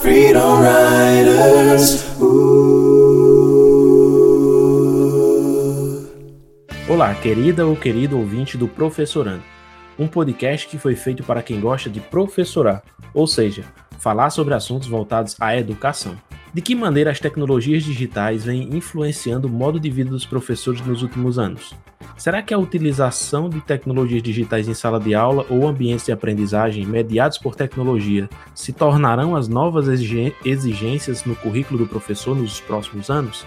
Freedom Riders. Olá, querida ou querido ouvinte do Professorando, um podcast que foi feito para quem gosta de professorar, ou seja, falar sobre assuntos voltados à educação. De que maneira as tecnologias digitais vêm influenciando o modo de vida dos professores nos últimos anos? Será que a utilização de tecnologias digitais em sala de aula ou ambientes de aprendizagem mediados por tecnologia se tornarão as novas exigências no currículo do professor nos próximos anos?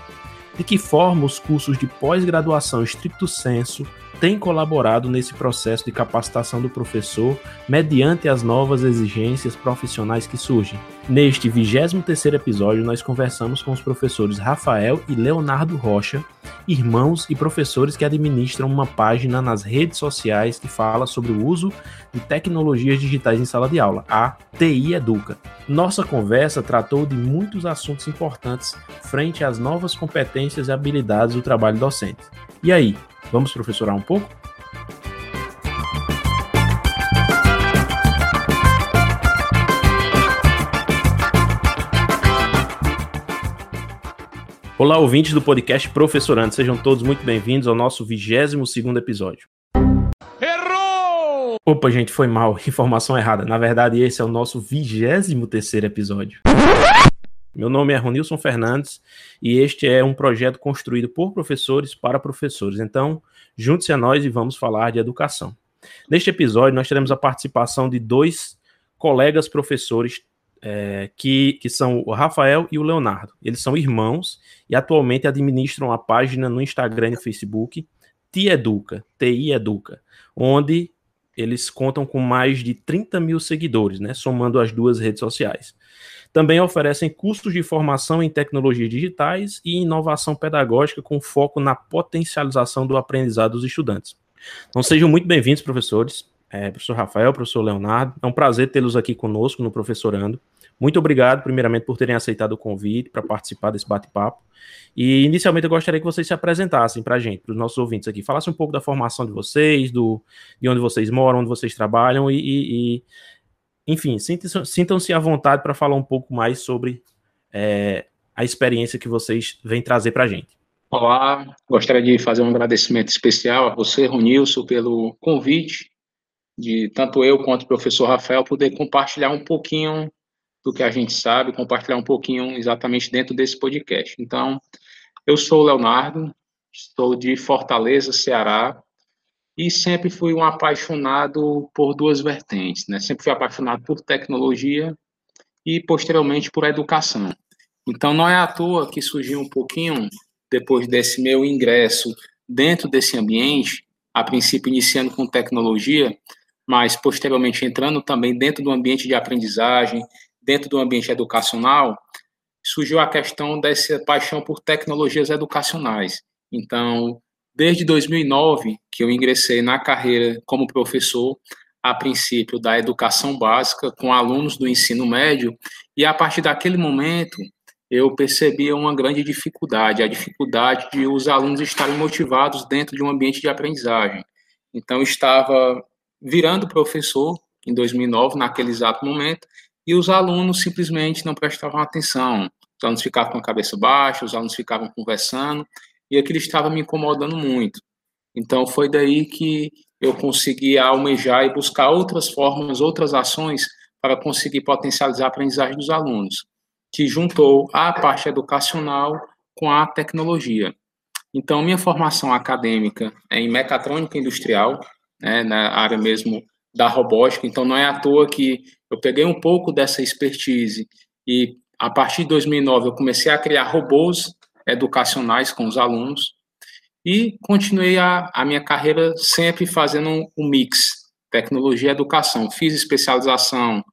De que forma os cursos de pós-graduação estricto senso tem colaborado nesse processo de capacitação do professor mediante as novas exigências profissionais que surgem. Neste 23º episódio, nós conversamos com os professores Rafael e Leonardo Rocha, irmãos e professores que administram uma página nas redes sociais que fala sobre o uso de tecnologias digitais em sala de aula, a TI Educa. Nossa conversa tratou de muitos assuntos importantes frente às novas competências e habilidades do trabalho docente. E aí, Vamos professorar um pouco? Olá, ouvintes do podcast Professorando, sejam todos muito bem-vindos ao nosso 22 segundo episódio. Errou! Opa, gente, foi mal, informação errada. Na verdade, esse é o nosso 23 terceiro episódio. Meu nome é Ronilson Fernandes e este é um projeto construído por professores para professores. Então, junte-se a nós e vamos falar de educação. Neste episódio, nós teremos a participação de dois colegas professores é, que, que são o Rafael e o Leonardo. Eles são irmãos e atualmente administram a página no Instagram e Facebook TI Educa, TI Educa, onde eles contam com mais de 30 mil seguidores, né, somando as duas redes sociais. Também oferecem cursos de formação em tecnologias digitais e inovação pedagógica com foco na potencialização do aprendizado dos estudantes. Então sejam muito bem-vindos, professores. É, professor Rafael, professor Leonardo, é um prazer tê-los aqui conosco no Professorando. Muito obrigado, primeiramente, por terem aceitado o convite para participar desse bate-papo. E, inicialmente, eu gostaria que vocês se apresentassem para a gente, para os nossos ouvintes aqui. Falassem um pouco da formação de vocês, do, de onde vocês moram, onde vocês trabalham e, e, enfim, sintam-se à vontade para falar um pouco mais sobre é, a experiência que vocês vêm trazer para a gente. Olá, gostaria de fazer um agradecimento especial a você, Ronilson, pelo convite de tanto eu quanto o professor Rafael poder compartilhar um pouquinho do que a gente sabe, compartilhar um pouquinho exatamente dentro desse podcast. Então, eu sou o Leonardo, estou de Fortaleza, Ceará, e sempre fui um apaixonado por duas vertentes, né? Sempre fui apaixonado por tecnologia e posteriormente por educação. Então não é à toa que surgiu um pouquinho depois desse meu ingresso dentro desse ambiente, a princípio iniciando com tecnologia, mas posteriormente entrando também dentro do ambiente de aprendizagem, dentro do ambiente educacional, surgiu a questão dessa paixão por tecnologias educacionais. Então, Desde 2009, que eu ingressei na carreira como professor, a princípio da educação básica, com alunos do ensino médio, e a partir daquele momento eu percebia uma grande dificuldade, a dificuldade de os alunos estarem motivados dentro de um ambiente de aprendizagem. Então, estava virando professor em 2009, naquele exato momento, e os alunos simplesmente não prestavam atenção. Os alunos ficavam com a cabeça baixa, os alunos ficavam conversando, e aquilo estava me incomodando muito. Então foi daí que eu consegui almejar e buscar outras formas, outras ações para conseguir potencializar a aprendizagem dos alunos, que juntou a parte educacional com a tecnologia. Então, minha formação acadêmica é em mecatrônica industrial, né, na área mesmo da robótica, então não é à toa que eu peguei um pouco dessa expertise e a partir de 2009 eu comecei a criar robôs educacionais com os alunos e continuei a, a minha carreira sempre fazendo um, um mix tecnologia e educação. Fiz especialização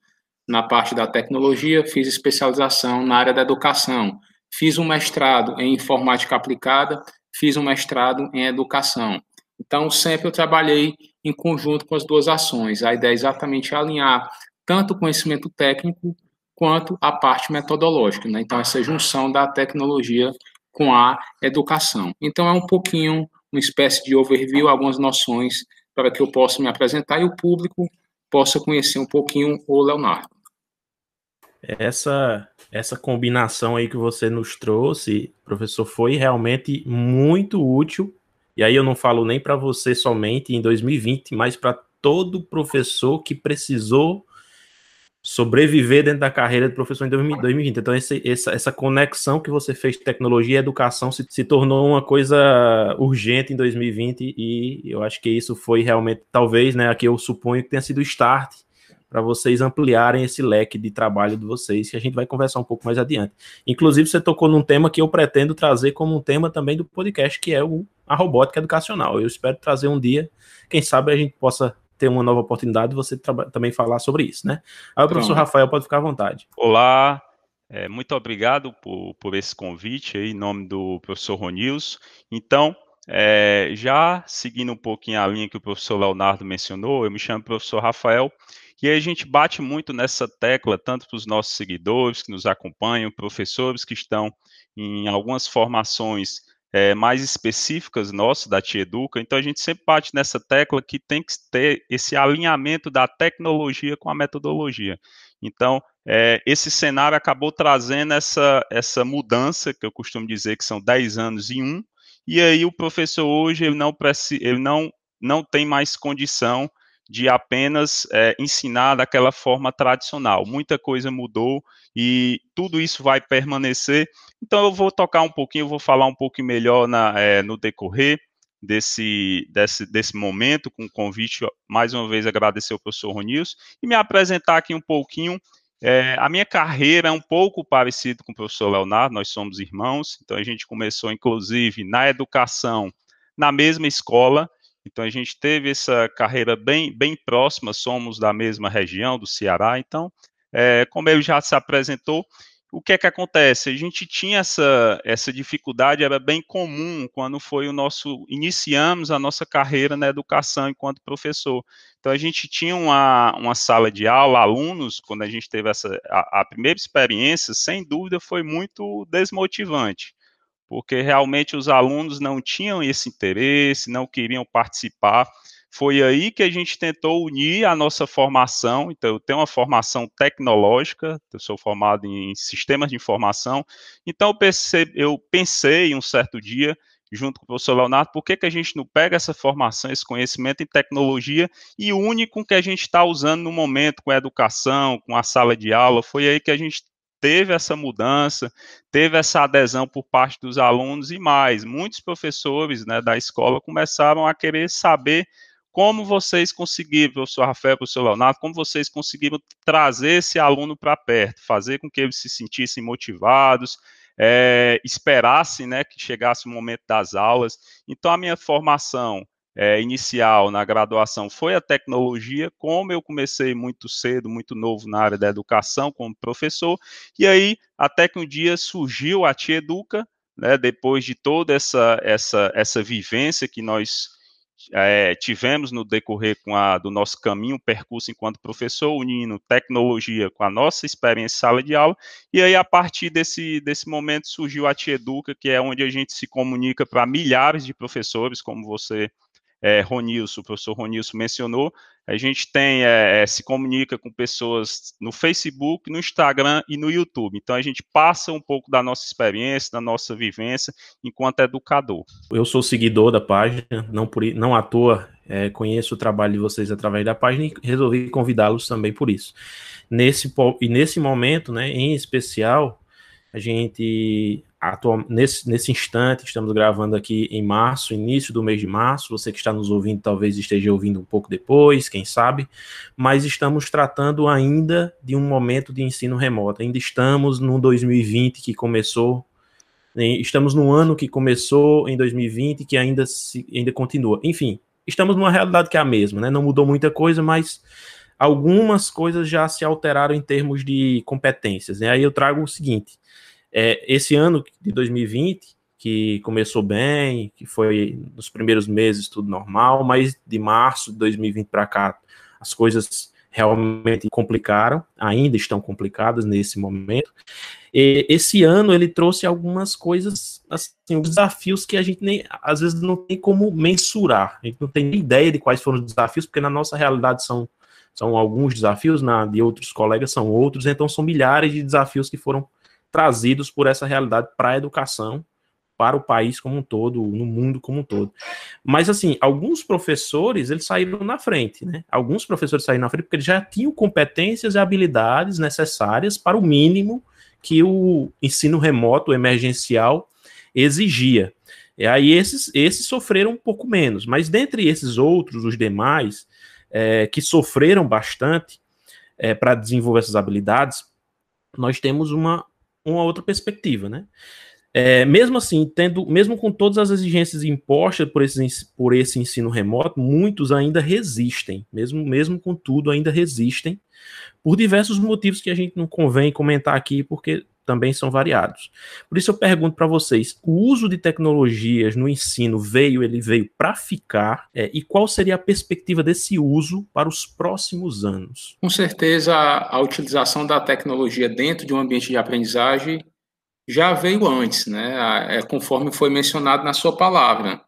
na parte da tecnologia, fiz especialização na área da educação, fiz um mestrado em informática aplicada, fiz um mestrado em educação. Então, sempre eu trabalhei em conjunto com as duas ações. A ideia é exatamente alinhar tanto o conhecimento técnico quanto a parte metodológica. Né? Então, essa junção da tecnologia com a educação. Então, é um pouquinho, uma espécie de overview, algumas noções para que eu possa me apresentar e o público possa conhecer um pouquinho o Leonardo. Essa essa combinação aí que você nos trouxe, professor, foi realmente muito útil. E aí eu não falo nem para você somente em 2020, mas para todo professor que precisou sobreviver dentro da carreira de professor em 2020. Então, esse, essa, essa conexão que você fez tecnologia e educação se, se tornou uma coisa urgente em 2020 e eu acho que isso foi realmente, talvez, né, aqui eu suponho que tenha sido o start para vocês ampliarem esse leque de trabalho de vocês, que a gente vai conversar um pouco mais adiante. Inclusive, você tocou num tema que eu pretendo trazer como um tema também do podcast, que é o, a robótica educacional. Eu espero trazer um dia, quem sabe a gente possa ter uma nova oportunidade de você também falar sobre isso, né? Aí o professor Rafael pode ficar à vontade. Olá, é, muito obrigado por, por esse convite aí, em nome do professor Ronils. Então, é, já seguindo um pouquinho a linha que o professor Leonardo mencionou, eu me chamo professor Rafael, e a gente bate muito nessa tecla, tanto para os nossos seguidores que nos acompanham, professores que estão em algumas formações é, mais específicas nossas da Tia Educa, então a gente sempre bate nessa tecla que tem que ter esse alinhamento da tecnologia com a metodologia. Então, é, esse cenário acabou trazendo essa, essa mudança, que eu costumo dizer que são 10 anos em um, e aí o professor hoje ele não, ele não, não tem mais condição de apenas é, ensinar daquela forma tradicional. Muita coisa mudou e tudo isso vai permanecer. Então eu vou tocar um pouquinho, vou falar um pouco melhor na, é, no decorrer desse, desse, desse momento, com o convite, mais uma vez agradecer ao professor Ronils, e me apresentar aqui um pouquinho. É, a minha carreira é um pouco parecida com o professor Leonardo, nós somos irmãos, então a gente começou, inclusive, na educação, na mesma escola, então a gente teve essa carreira bem, bem próxima, somos da mesma região do Ceará. Então, é, como ele já se apresentou, o que é que acontece? A gente tinha essa, essa dificuldade, era bem comum quando foi o nosso. Iniciamos a nossa carreira na educação enquanto professor. Então, a gente tinha uma, uma sala de aula, alunos, quando a gente teve essa, a, a primeira experiência, sem dúvida, foi muito desmotivante porque realmente os alunos não tinham esse interesse, não queriam participar. Foi aí que a gente tentou unir a nossa formação. Então, eu tenho uma formação tecnológica, eu sou formado em sistemas de informação. Então, eu, pensei, eu pensei um certo dia, junto com o professor Leonardo, por que, que a gente não pega essa formação, esse conhecimento em tecnologia e une com o que a gente está usando no momento, com a educação, com a sala de aula. Foi aí que a gente teve essa mudança, teve essa adesão por parte dos alunos e mais, muitos professores né, da escola começaram a querer saber como vocês conseguiram, professor Rafael, professor Leonardo, como vocês conseguiram trazer esse aluno para perto, fazer com que eles se sentissem motivados, é, esperassem né, que chegasse o momento das aulas. Então, a minha formação é, inicial na graduação foi a tecnologia, como eu comecei muito cedo, muito novo na área da educação como professor, e aí até que um dia surgiu a Tia Educa, né, depois de toda essa, essa, essa vivência que nós é, tivemos no decorrer a, do nosso caminho, percurso enquanto professor, unindo tecnologia com a nossa experiência em sala de aula, e aí a partir desse, desse momento surgiu a Tia Educa, que é onde a gente se comunica para milhares de professores, como você é, Ronilson, o professor Ronilson mencionou, a gente tem, é, é, se comunica com pessoas no Facebook, no Instagram e no YouTube. Então a gente passa um pouco da nossa experiência, da nossa vivência enquanto educador. Eu sou seguidor da página, não, por, não à toa é, conheço o trabalho de vocês através da página e resolvi convidá-los também por isso. Nesse, e nesse momento, né, em especial, a gente atual, nesse, nesse instante, estamos gravando aqui em março, início do mês de março. Você que está nos ouvindo talvez esteja ouvindo um pouco depois, quem sabe, mas estamos tratando ainda de um momento de ensino remoto. Ainda estamos no 2020 que começou, né, estamos no ano que começou em 2020 que ainda, se, ainda continua. Enfim, estamos numa realidade que é a mesma, né? Não mudou muita coisa, mas algumas coisas já se alteraram em termos de competências. Né? Aí eu trago o seguinte é, esse ano de 2020, que começou bem, que foi nos primeiros meses tudo normal, mas de março de 2020 para cá as coisas realmente complicaram, ainda estão complicadas nesse momento. E esse ano ele trouxe algumas coisas, assim, desafios que a gente nem, às vezes não tem como mensurar. A gente não tem nem ideia de quais foram os desafios, porque na nossa realidade são são alguns desafios, na de outros colegas são outros, então são milhares de desafios que foram trazidos por essa realidade para a educação, para o país como um todo, no mundo como um todo. Mas, assim, alguns professores, eles saíram na frente, né? Alguns professores saíram na frente porque eles já tinham competências e habilidades necessárias para o mínimo que o ensino remoto emergencial exigia. E aí esses, esses sofreram um pouco menos, mas dentre esses outros, os demais, é, que sofreram bastante é, para desenvolver essas habilidades, nós temos uma, uma outra perspectiva, né? É, mesmo assim, tendo, mesmo com todas as exigências impostas por esse, por esse ensino remoto, muitos ainda resistem, mesmo, mesmo com tudo, ainda resistem, por diversos motivos que a gente não convém comentar aqui, porque também são variados. Por isso eu pergunto para vocês, o uso de tecnologias no ensino veio, ele veio para ficar, é, e qual seria a perspectiva desse uso para os próximos anos? Com certeza, a, utilização da tecnologia dentro de um ambiente de aprendizagem já veio antes, né? É, conforme foi mencionado na sua palavra.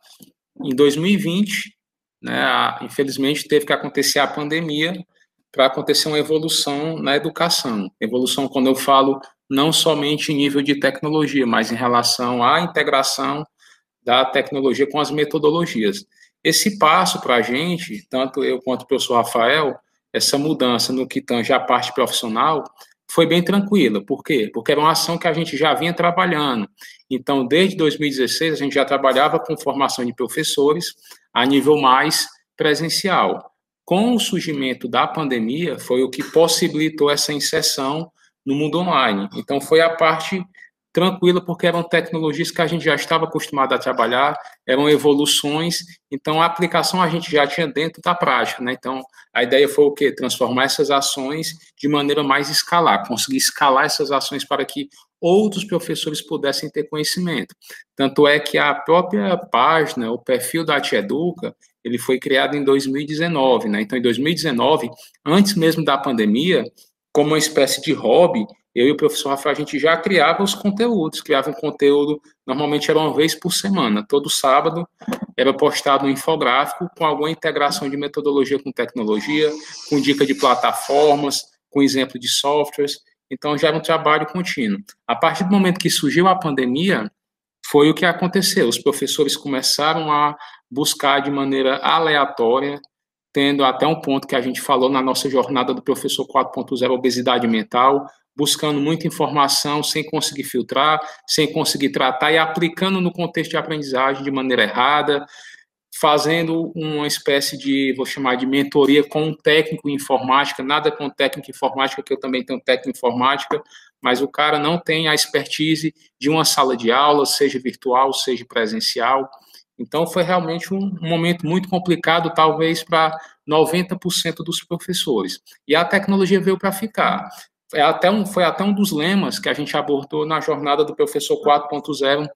Em 2020, né, infelizmente, teve que acontecer a pandemia para acontecer uma evolução na educação. Evolução, quando eu falo não somente em nível de tecnologia, mas em relação à integração da tecnologia com as metodologias. Esse passo para a gente, tanto eu quanto o professor Rafael, essa mudança no que tange a parte profissional, foi bem tranquila. Por quê? Porque era uma ação que a gente já vinha trabalhando. Então, desde 2016, a gente já trabalhava com formação de professores a nível mais presencial. Com o surgimento da pandemia, foi o que possibilitou essa inserção no mundo online. Então, foi a parte tranquila, porque eram tecnologias que a gente já estava acostumado a trabalhar, eram evoluções, então a aplicação a gente já tinha dentro da prática, né? Então, a ideia foi o quê? Transformar essas ações de maneira mais escalar, conseguir escalar essas ações para que outros professores pudessem ter conhecimento. Tanto é que a própria página, o perfil da Tietuca, ele foi criado em 2019, né? Então, em 2019, antes mesmo da pandemia, como uma espécie de hobby, eu e o professor Rafael, a gente já criava os conteúdos, criava um conteúdo, normalmente era uma vez por semana, todo sábado era postado um infográfico com alguma integração de metodologia com tecnologia, com dica de plataformas, com exemplo de softwares, então já era um trabalho contínuo. A partir do momento que surgiu a pandemia, foi o que aconteceu, os professores começaram a buscar de maneira aleatória tendo até um ponto que a gente falou na nossa jornada do professor 4.0, obesidade mental, buscando muita informação sem conseguir filtrar, sem conseguir tratar e aplicando no contexto de aprendizagem de maneira errada, fazendo uma espécie de, vou chamar de mentoria com um técnico em informática, nada com técnico em informática, que eu também tenho técnico em informática, mas o cara não tem a expertise de uma sala de aula, seja virtual, seja presencial. Então, foi realmente um momento muito complicado, talvez para 90% dos professores. E a tecnologia veio para ficar. É até um, foi até um dos lemas que a gente abordou na jornada do professor 4.0,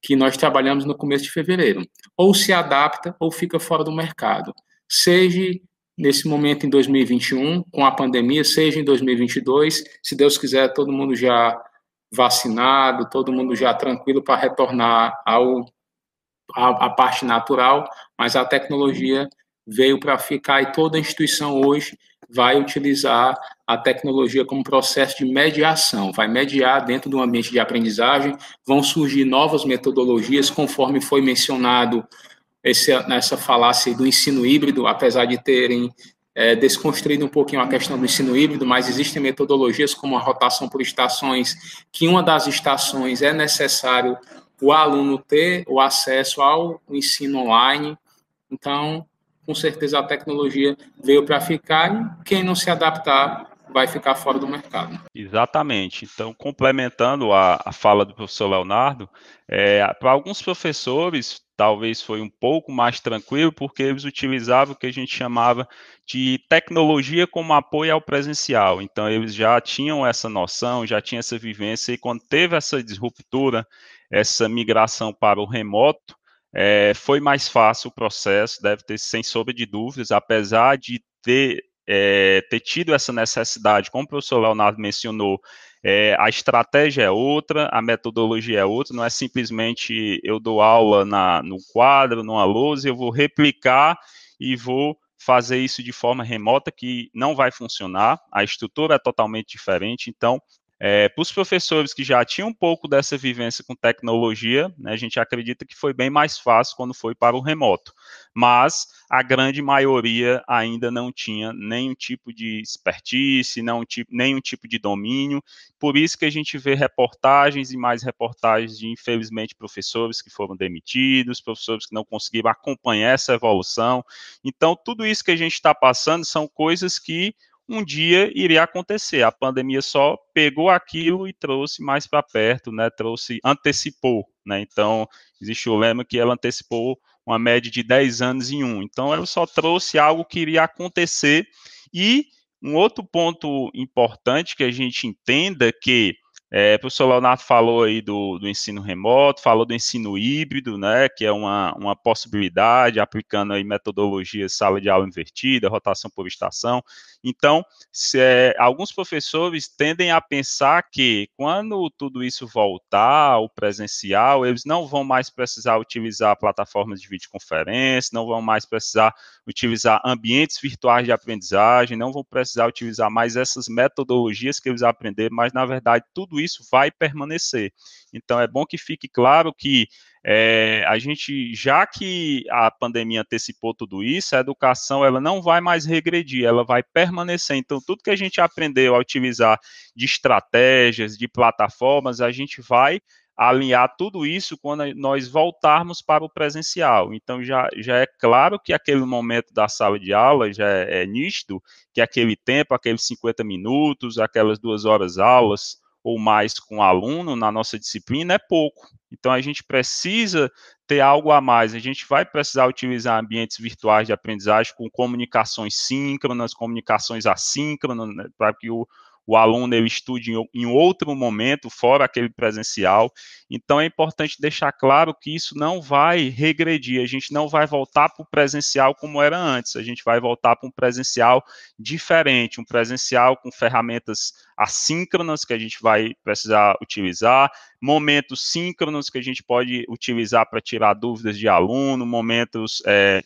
que nós trabalhamos no começo de fevereiro. Ou se adapta ou fica fora do mercado. Seja nesse momento em 2021, com a pandemia, seja em 2022, se Deus quiser, todo mundo já vacinado, todo mundo já tranquilo para retornar ao a, a parte natural, mas a tecnologia veio para ficar e toda instituição hoje vai utilizar a tecnologia como processo de mediação, vai mediar dentro do ambiente de aprendizagem, vão surgir novas metodologias, conforme foi mencionado esse, nessa falácia do ensino híbrido, apesar de terem é, desconstruído um pouquinho a questão do ensino híbrido, mas existem metodologias como a rotação por estações, que uma das estações é necessário o aluno ter o acesso ao ensino online. Então, com certeza a tecnologia veio para ficar e quem não se adaptar vai ficar fora do mercado. Exatamente. Então, complementando a, a fala do professor Leonardo, é, para alguns professores, talvez foi um pouco mais tranquilo, porque eles utilizavam o que a gente chamava de tecnologia como apoio ao presencial. Então, eles já tinham essa noção, já tinham essa vivência, e quando teve essa disruptura, essa migração para o remoto, é, foi mais fácil o processo, deve ter, sem sombra de dúvidas, apesar de ter, é, ter tido essa necessidade, como o professor Leonardo mencionou, é, a estratégia é outra, a metodologia é outra, não é simplesmente eu dou aula na, no quadro, numa lousa, eu vou replicar e vou fazer isso de forma remota, que não vai funcionar, a estrutura é totalmente diferente, então é, Para os professores que já tinham um pouco dessa vivência com tecnologia, né, a gente acredita que foi bem mais fácil quando foi para o remoto. Mas a grande maioria ainda não tinha nenhum tipo de expertise, não tipo, nenhum tipo de domínio. Por isso que a gente vê reportagens e mais reportagens de, infelizmente, professores que foram demitidos, professores que não conseguiram acompanhar essa evolução. Então, tudo isso que a gente está passando são coisas que um dia iria acontecer. A pandemia só pegou aquilo e trouxe mais para perto, né? Trouxe, antecipou, né? Então, existe o lema que ela antecipou uma média de 10 anos em um. Então, ela só trouxe algo que iria acontecer. E um outro ponto importante que a gente entenda que é, o professor Leonardo falou aí do, do, ensino remoto, falou do ensino híbrido, né, que é uma, uma possibilidade, aplicando aí metodologias sala de aula invertida, rotação por estação. Então, se, é, alguns professores tendem a pensar que quando tudo isso voltar ao presencial, eles não vão mais precisar utilizar plataformas de videoconferência, não vão mais precisar utilizar ambientes virtuais de aprendizagem, não vão precisar utilizar mais essas metodologias que eles aprenderam, mas na verdade tudo isso vai permanecer. Então é bom que fique claro que é, a gente, já que a pandemia antecipou tudo isso, a educação ela não vai mais regredir, ela vai permanecer. Então, tudo que a gente aprendeu a utilizar de estratégias, de plataformas, a gente vai alinhar tudo isso quando nós voltarmos para o presencial. Então, já, já é claro que aquele momento da sala de aula já é, é nítido, que aquele tempo, aqueles 50 minutos, aquelas duas horas aulas, ou mais com aluno na nossa disciplina é pouco. Então a gente precisa ter algo a mais. A gente vai precisar utilizar ambientes virtuais de aprendizagem com comunicações síncronas, comunicações assíncronas, né, para que o, o aluno ele estude em, outro momento, fora aquele presencial. Então é importante deixar claro que isso não vai regredir, a gente não vai voltar para o presencial como era antes, a gente vai voltar para um presencial diferente, um presencial com ferramentas assíncronas que a gente vai precisar utilizar, momentos síncronos que a gente pode utilizar para tirar dúvidas de aluno, momentos é,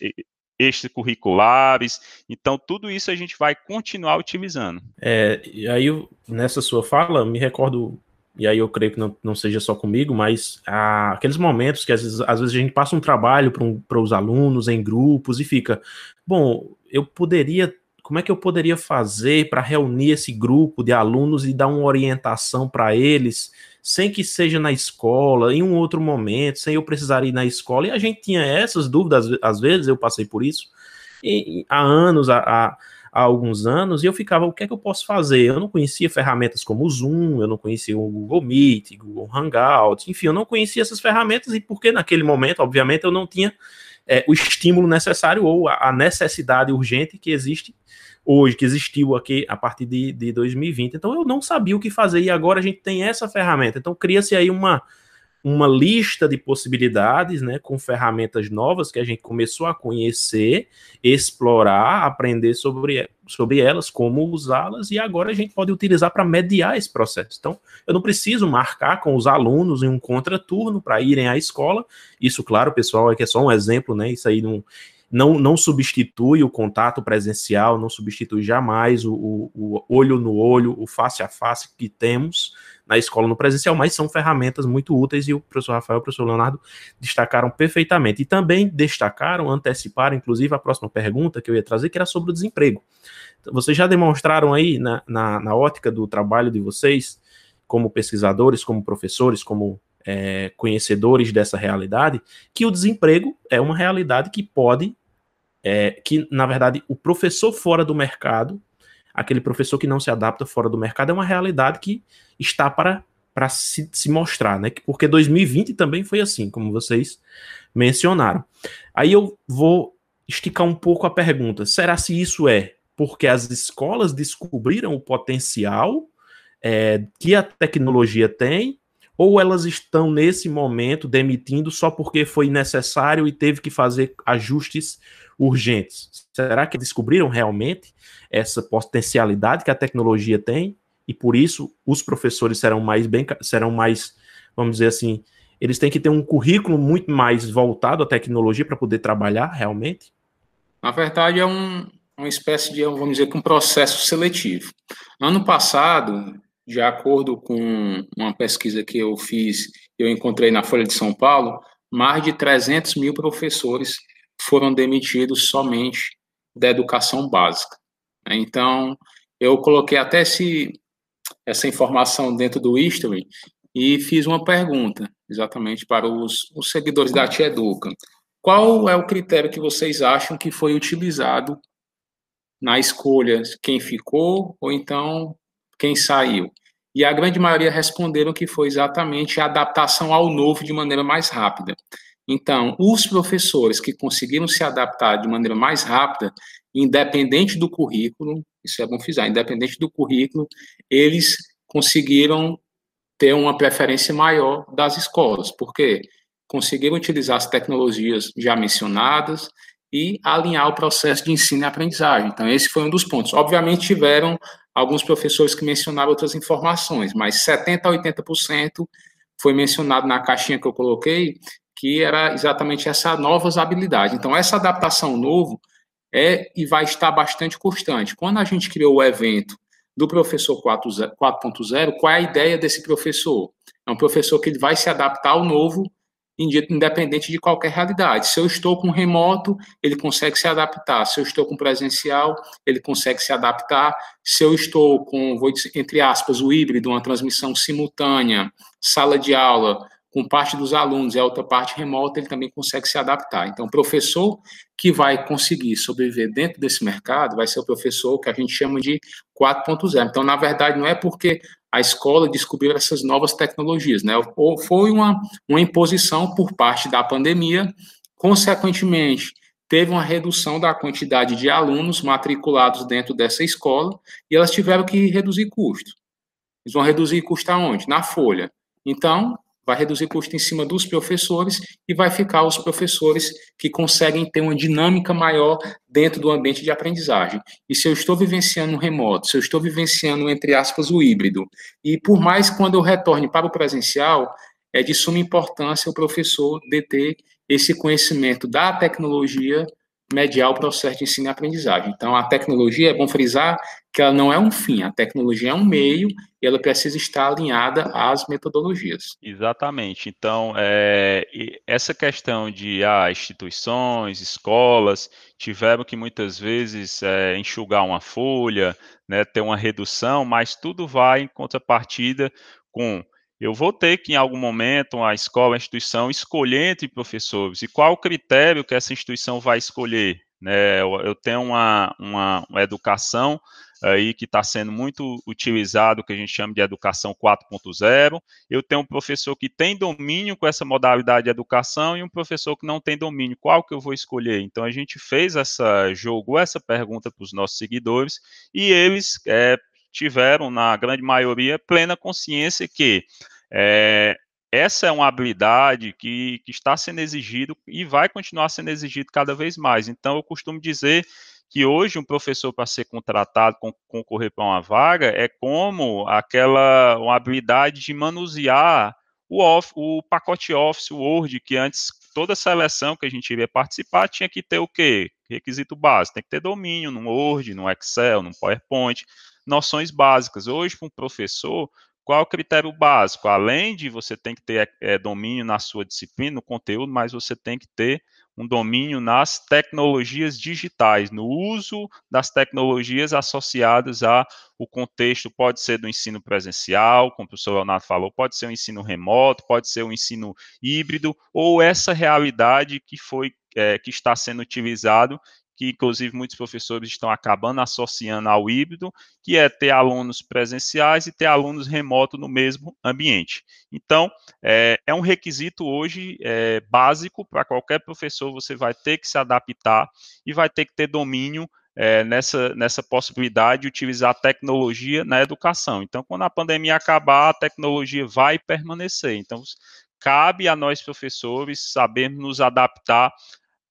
extracurriculares. Então, tudo isso a gente vai continuar utilizando. É, e aí, nessa sua fala, me recordo, e aí eu creio que não, não seja só comigo, mas ah, aqueles momentos que às vezes, às vezes a gente passa um trabalho para um, os alunos em grupos e fica, bom, eu poderia. Como é que eu poderia fazer para reunir esse grupo de alunos e dar uma orientação para eles? Sem que seja na escola, em um outro momento, sem eu precisar ir na escola. E a gente tinha essas dúvidas, às vezes eu passei por isso, e, há anos, há, há, há, alguns anos, e eu ficava, o que é que eu posso fazer? Eu não conhecia ferramentas como o Zoom, eu não conhecia o Google Meet, Google Hangout, enfim, eu não conhecia essas ferramentas, e porque naquele momento, obviamente, eu não tinha é, o estímulo necessário ou a, a necessidade urgente que existe hoje, que existiu aqui a partir de, de 2020. Então eu não sabia o que fazer e agora a gente tem essa ferramenta. Então cria-se aí uma, uma lista de possibilidades, né, com ferramentas novas que a gente começou a conhecer, explorar, aprender sobre, sobre elas, como usá-las, e agora a gente pode utilizar para mediar esse processo. Então, eu não preciso marcar com os alunos em um contraturno para irem à escola. Isso, claro, pessoal, é que é só um exemplo, né? Isso aí não, não, não substitui o contato presencial, não substitui jamais o, o, o, olho no olho, o face a face que temos na escola no presencial, mas são ferramentas muito úteis e o professor Rafael e o professor Leonardo destacaram perfeitamente. E também destacaram, anteciparam, inclusive, a próxima pergunta que eu ia trazer, que era sobre o desemprego. Então, vocês já demonstraram aí, na, na, na ótica do trabalho de vocês, como pesquisadores, como professores, como é, conhecedores dessa realidade, que o desemprego é uma realidade que pode é, que, na verdade, o professor fora do mercado, aquele professor que não se adapta fora do mercado, é uma realidade que está para, para se, se mostrar, né? Porque 2020 também foi assim, como vocês mencionaram. Aí eu vou esticar um pouco a pergunta: será se isso é porque as escolas descobriram o potencial é, que a tecnologia tem ou elas estão nesse momento demitindo só porque foi necessário e teve que fazer ajustes urgentes? Será que descobriram realmente essa potencialidade que a tecnologia tem e por isso os professores serão mais bem serão mais, vamos dizer assim, eles têm que ter um currículo muito mais voltado à tecnologia para poder trabalhar realmente? Na verdade, é um, uma espécie de, vamos dizer, um processo seletivo. Ano passado, de acordo com uma pesquisa que eu fiz, eu encontrei na Folha de São Paulo, mais de 300 mil professores foram demitidos somente da educação básica. Então, eu coloquei até esse, essa informação dentro do History e fiz uma pergunta, exatamente para os, os seguidores da Tia Educa. Qual é o critério que vocês acham que foi utilizado na escolha quem ficou ou então quem saiu? E a grande maioria responderam que foi exatamente a adaptação ao novo de maneira mais rápida. Então, os professores que conseguiram se adaptar de maneira mais rápida, independente do currículo, isso é bom frisar, independente do currículo, eles conseguiram ter uma preferência maior das escolas, porque conseguiram utilizar as tecnologias já mencionadas e alinhar o processo de ensino e aprendizagem. Então, esse foi um dos pontos. Obviamente, tiveram alguns professores que mencionaram outras informações, mas 70% a 80% foi mencionado na caixinha que eu coloquei, que era exatamente essa novas habilidades. Então, essa adaptação novo é e vai estar bastante constante. Quando a gente criou o evento do professor 4.0, qual é a ideia desse professor? É um professor que ele vai se adaptar ao novo independente de qualquer realidade. Se eu estou com remoto, ele consegue se adaptar. Se eu estou com presencial, ele consegue se adaptar. Se eu estou com, vou dizer, entre aspas, o híbrido, uma transmissão simultânea, sala de aula, com parte dos alunos e a outra parte remota, ele também consegue se adaptar. Então, o professor que vai conseguir sobreviver dentro desse mercado vai ser o professor que a gente chama de 4.0. Então, na verdade, não é porque a escola descobriu essas novas tecnologias, né? Ou foi uma, uma imposição por parte da pandemia, consequentemente, teve uma redução da quantidade de alunos matriculados dentro dessa escola e elas tiveram que reduzir custo. Eles vão reduzir custo aonde? Na folha. Então, vai reduzir custo em cima dos professores e vai ficar os professores que conseguem ter uma dinâmica maior dentro do ambiente de aprendizagem. E se eu estou vivenciando um remoto, se eu estou vivenciando, entre aspas, o híbrido, e por mais quando eu retorne para o presencial, é de suma importância o professor deter esse conhecimento da tecnologia mediar o processo de ensino e aprendizagem. Então, a tecnologia, é bom frisar que ela não é um fim, a tecnologia é um meio e ela precisa estar alinhada às metodologias. Exatamente. Então, é, essa questão de ah, instituições, escolas, tiveram que muitas vezes é, enxugar uma folha, né, ter uma redução, mas tudo vai em contrapartida com eu vou ter que, em algum momento, a escola, a instituição, escolher entre professores. E qual o critério que essa instituição vai escolher? Né? Eu, eu tenho uma, uma, uma educação aí que está sendo muito utilizado, que a gente chama de educação 4.0. Eu tenho um professor que tem domínio com essa modalidade de educação e um professor que não tem domínio. Qual que eu vou escolher? Então a gente fez essa, jogou essa pergunta para os nossos seguidores e eles é, tiveram, na grande maioria, plena consciência que é, essa é uma habilidade que, que está sendo exigido e vai continuar sendo exigido cada vez mais. Então, eu costumo dizer que hoje um professor para ser contratado, concorrer para uma vaga, é como aquela uma habilidade de manusear o, off, o pacote Office, o Word, que antes toda seleção que a gente iria participar tinha que ter o quê? Requisito básico, tem que ter domínio no Word, no Excel, no PowerPoint, noções básicas. Hoje, para um professor, qual é o critério básico? Além de você ter que ter é, domínio na sua disciplina, no conteúdo, mas você tem que ter um domínio nas tecnologias digitais, no uso das tecnologias associadas ao contexto, pode ser do ensino presencial, como o professor Leonardo falou, pode ser um ensino remoto, pode ser um ensino híbrido, ou essa realidade que foi é, que está sendo utilizado que inclusive muitos professores estão acabando associando ao híbrido, que é ter alunos presenciais e ter alunos remotos no mesmo ambiente. Então, é, é um requisito hoje é, básico para qualquer professor, você vai ter que se adaptar e vai ter que ter domínio é, nessa, nessa possibilidade de utilizar a tecnologia na educação. Então, quando a pandemia acabar, a tecnologia vai permanecer. Então, cabe a nós professores sabermos nos adaptar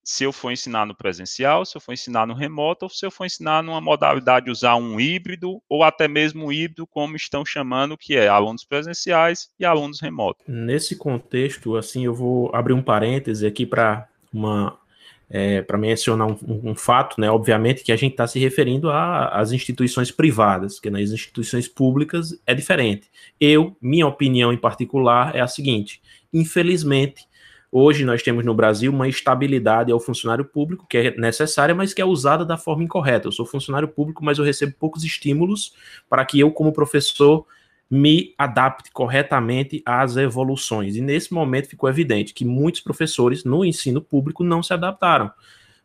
se eu for ensinar no presencial, se eu for ensinar no remoto, ou se eu for ensinar numa modalidade usar um híbrido, ou até mesmo um híbrido, como estão chamando, que é alunos presenciais e alunos remotos. Nesse contexto, assim, eu vou abrir um parêntese aqui para uma é, para mencionar um, um, fato, né, obviamente que a gente está se referindo às instituições privadas, que nas instituições públicas é diferente. Eu, minha opinião em particular é a seguinte: infelizmente, hoje nós temos no Brasil uma estabilidade ao funcionário público que é necessária, mas que é usada da forma incorreta. Eu sou funcionário público, mas eu recebo poucos estímulos para que eu, como professor, me adapte corretamente às evoluções. E nesse momento ficou evidente que muitos professores no ensino público não se adaptaram,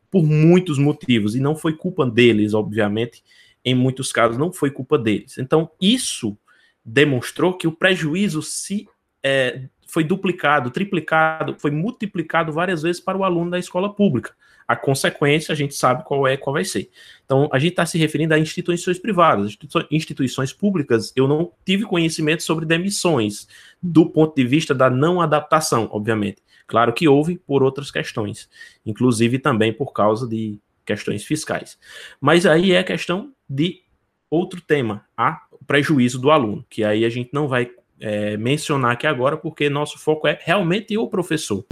por muitos motivos, e não foi culpa deles, obviamente, em muitos casos não foi culpa deles. Então, isso demonstrou que o prejuízo se é, foi duplicado, triplicado, foi multiplicado várias vezes para o aluno da escola pública a consequência a gente sabe qual é, qual vai ser. Então, a gente está se referindo a instituições privadas, instituições públicas. Eu não tive conhecimento sobre demissões do ponto de vista da não adaptação, obviamente. Claro que houve por outras questões, inclusive também por causa de questões fiscais. Mas aí é questão de outro tema, a prejuízo do aluno, que aí a gente não vai é, mencionar aqui agora, porque nosso foco é realmente o professor.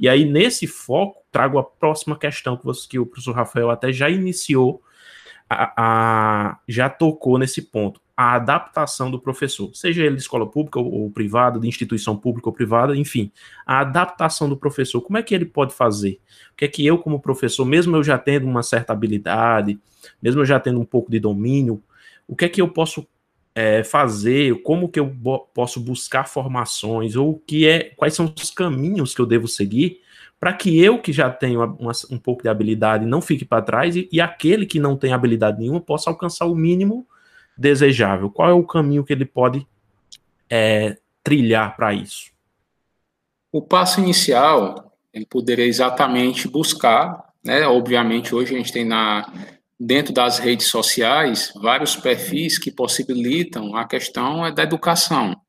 E aí, nesse foco, trago a próxima questão que, você, que o professor Rafael até já iniciou, a, a, já tocou nesse ponto, a adaptação do professor, seja ele de escola pública ou, ou privada, de instituição pública ou privada, enfim, a adaptação do professor, como é que ele pode fazer? O que é que eu, como professor, mesmo eu já tendo uma certa habilidade, mesmo eu já tendo um pouco de domínio, o que é que eu posso é, fazer, como que eu posso buscar formações, ou que é, quais são os caminhos que eu devo seguir para que eu, que já tenho uma, um pouco de habilidade, não fique para trás e, e, aquele que não tem habilidade nenhuma possa alcançar o mínimo desejável. Qual é o caminho que ele pode é, trilhar para isso? O passo inicial, ele poderia exatamente buscar, né? Obviamente, hoje a gente tem na dentro das redes sociais vários perfis que possibilitam a questão é da educação.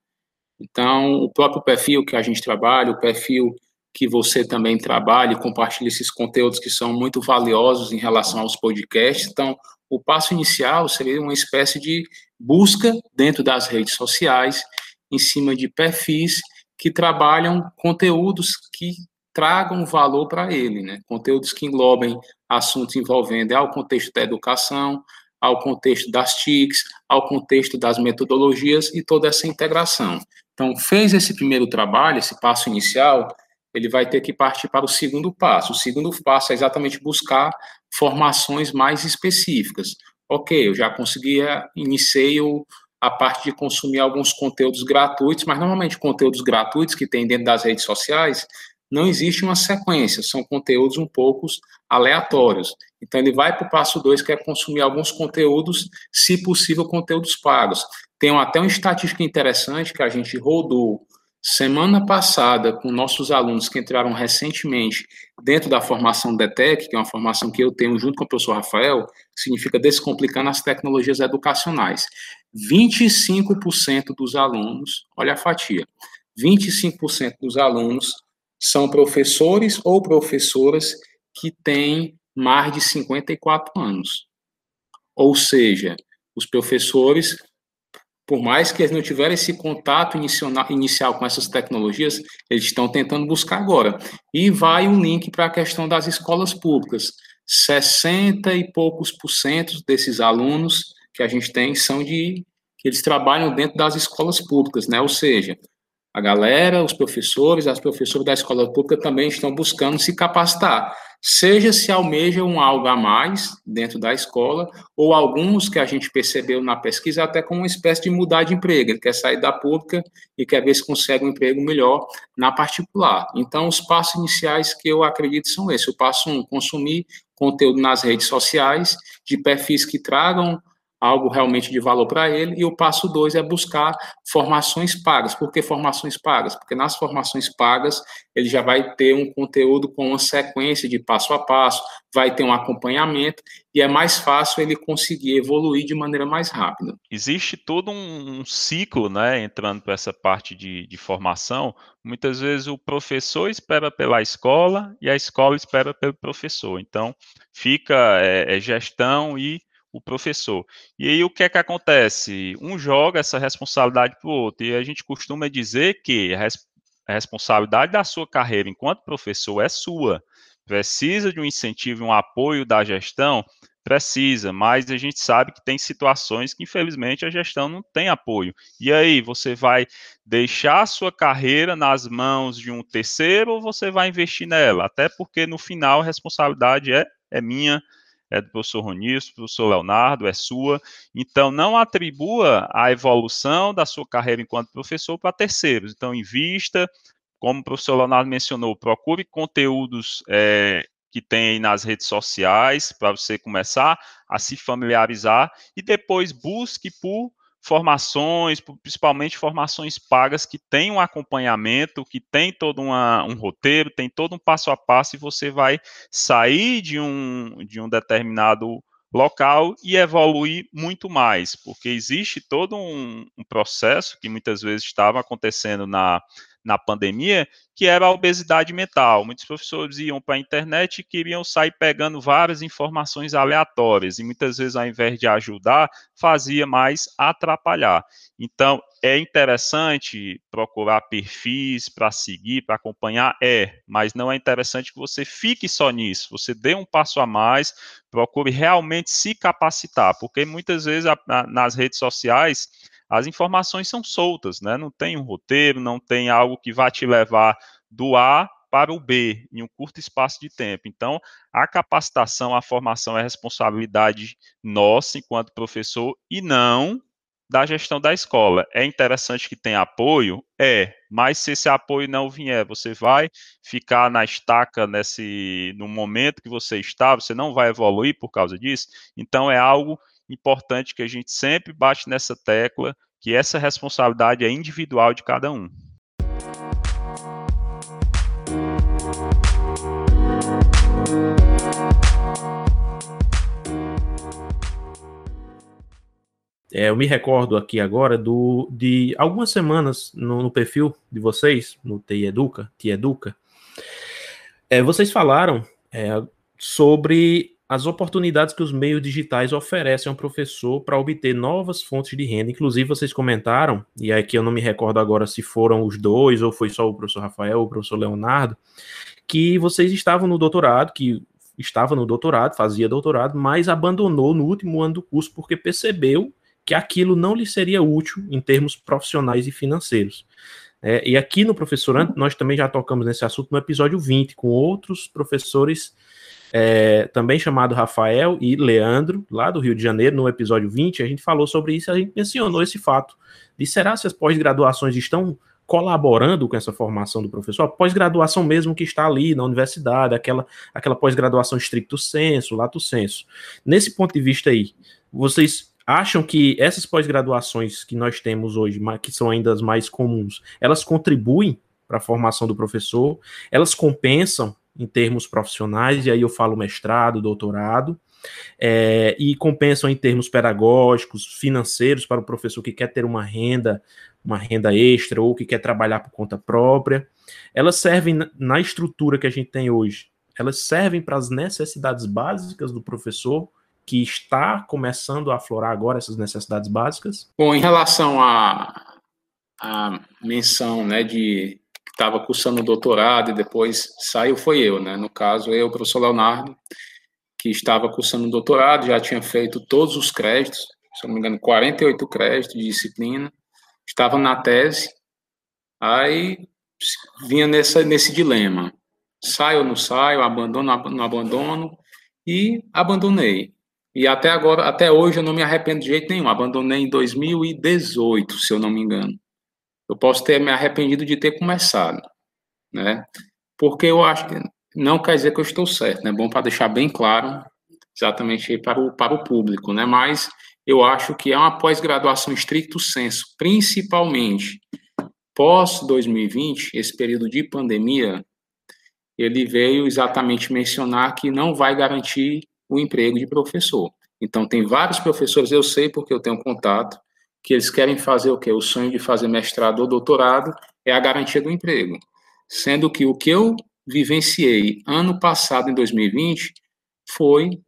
Então, o próprio perfil que a gente trabalha, o perfil que você também trabalha e compartilha esses conteúdos que são muito valiosos em relação aos podcasts. Então, o passo inicial seria uma espécie de busca dentro das redes sociais, em cima de perfis que trabalham conteúdos que tragam valor para ele, né? Conteúdos que englobem assuntos envolvendo ao contexto da educação, ao contexto das TICs, ao contexto das metodologias e toda essa integração. Então, fez esse primeiro trabalho, esse passo inicial, ele vai ter que partir para o segundo passo. O segundo passo é exatamente buscar formações mais específicas. Ok, eu já conseguia, iniciei o, a parte de consumir alguns conteúdos gratuitos, mas normalmente conteúdos gratuitos que tem dentro das redes sociais, não existe uma sequência, são conteúdos um pouco aleatórios. Então, ele vai para o passo 2, que é consumir alguns conteúdos, se possível, conteúdos pagos. Tem até uma estatística interessante que a gente rodou semana passada com nossos alunos que entraram recentemente dentro da formação DETEC, que é uma formação que eu tenho junto com o professor Rafael, significa Descomplicando as Tecnologias Educacionais. 25% dos alunos, olha a fatia, 25% dos alunos são professores ou professoras que têm mais de 54 anos. Ou seja, os professores, por mais que eles não tiverem esse contato inicial com essas tecnologias, eles estão tentando buscar agora. E vai um link para a questão das escolas públicas. 60 e poucos por cento desses alunos que a gente tem são de que eles trabalham dentro das escolas públicas, né? Ou seja, a galera, os professores, as professoras da escola pública também estão buscando se capacitar, seja se almejam algo a mais dentro da escola, ou alguns que a gente percebeu na pesquisa até como uma espécie de mudar de emprego, ele quer sair da pública e quer ver se consegue um emprego melhor na particular. Então, os passos iniciais que eu acredito são esses. O passo um, consumir conteúdo nas redes sociais, de perfis que tragam algo realmente de valor para ele. E o passo dois é buscar formações pagas. Por que formações pagas? Porque nas formações pagas ele já vai ter um conteúdo com uma sequência de passo a passo, vai ter um acompanhamento e é mais fácil ele conseguir evoluir de maneira mais rápida. Existe todo um, um ciclo, né, entrando para essa parte de, de formação. Muitas vezes o professor espera pela escola e a escola espera pelo professor. Então, fica é, é gestão e o professor. E aí o que é que acontece? Um joga essa responsabilidade para o outro, e a gente costuma dizer que a, res a responsabilidade da sua carreira enquanto professor é sua. Precisa de um incentivo, um apoio da gestão? Precisa, mas a gente sabe que tem situações que, infelizmente, a gestão não tem apoio. E aí, você vai deixar a sua carreira nas mãos de um terceiro ou você vai investir nela? Até porque, no final, a responsabilidade é, é minha, é do professor Ronis, do professor Leonardo, é sua. Então, não atribua a evolução da sua carreira enquanto professor para terceiros. Então, invista, como o professor Leonardo mencionou, procure conteúdos é, que tem aí nas redes sociais para você começar a se familiarizar e depois busque por formações, principalmente formações pagas que tem um acompanhamento, que tem todo uma, um roteiro, tem todo um passo a passo e você vai sair de um, de um determinado local e evoluir muito mais, porque existe todo um, um processo que muitas vezes estava acontecendo na na pandemia, que era a obesidade mental. Muitos professores iam para a internet e queriam sair pegando várias informações aleatórias, e muitas vezes, ao invés de ajudar, fazia mais atrapalhar. Então, é interessante procurar perfis para seguir, para acompanhar? É, mas não é interessante que você fique só nisso. Você dê um passo a mais, procure realmente se capacitar, porque muitas vezes a, a, nas redes sociais as informações são soltas, né? Não tem um roteiro, não tem algo que vá te levar do A para o B em um curto espaço de tempo. Então, a capacitação, a formação é responsabilidade nossa enquanto professor e não da gestão da escola. É interessante que tenha apoio? É, mas se esse apoio não vier, você vai ficar na estaca nesse no momento que você está, você não vai evoluir por causa disso. Então é algo importante que a gente sempre bate nessa tecla, que essa responsabilidade é individual de cada um. É, eu me recordo aqui agora do, de algumas semanas no, no perfil de vocês, no TI Educa, TI Educa, é, vocês falaram é, sobre as oportunidades que os meios digitais oferecem ao professor para obter novas fontes de renda. Inclusive, vocês comentaram, e aqui eu não me recordo agora se foram os dois, ou foi só o professor Rafael ou o professor Leonardo, que vocês estavam no doutorado, que estava no doutorado, fazia doutorado, mas abandonou no último ano do curso porque percebeu que aquilo não lhe seria útil em termos profissionais e financeiros. É, e aqui no Professorando, nós também já tocamos nesse assunto no episódio 20, com outros professores é, também chamado Rafael e Leandro, lá do Rio de Janeiro, no episódio 20, a gente falou sobre isso, a gente mencionou esse fato de será se as pós-graduações estão colaborando com essa formação do professor, a pós-graduação mesmo que está ali na universidade, aquela, aquela pós-graduação estricto senso, lato senso. Nesse ponto de vista aí, vocês acham que essas pós-graduações que nós temos hoje, que são ainda as mais comuns, elas contribuem para a formação do professor, elas compensam em termos profissionais, e aí eu falo mestrado, doutorado, é, e compensam em termos pedagógicos, financeiros para o professor que quer ter uma renda, uma renda extra ou que quer trabalhar por conta própria. Elas servem na estrutura que a gente tem hoje. Elas servem para as necessidades básicas do professor que está começando a aflorar agora essas necessidades básicas? Bom, em relação à, à menção né, de estava cursando doutorado e depois saiu foi eu, né? No caso, eu, o professor Leonardo, que estava cursando doutorado, já tinha feito todos os créditos, se não me engano, 48 créditos de disciplina, estava na tese, aí vinha nessa, nesse dilema, saio ou não saio, abandono ou não abandono, e abandonei. E até agora, até hoje, eu não me arrependo de jeito nenhum, abandonei em 2018, se eu não me engano eu posso ter me arrependido de ter começado, né? Porque eu acho que não quer dizer que eu estou certo, né? Bom para deixar bem claro, exatamente para o, para o público, né? Mas eu acho que é uma pós-graduação estricto senso, principalmente pós 2020, esse período de pandemia, ele veio exatamente mencionar que não vai garantir o emprego de professor. Então, tem vários professores, eu sei porque eu tenho contato, que eles querem fazer o quê? O sonho de fazer mestrado ou doutorado é a garantia do emprego. Sendo que o que eu vivenciei ano passado, em 2020, foi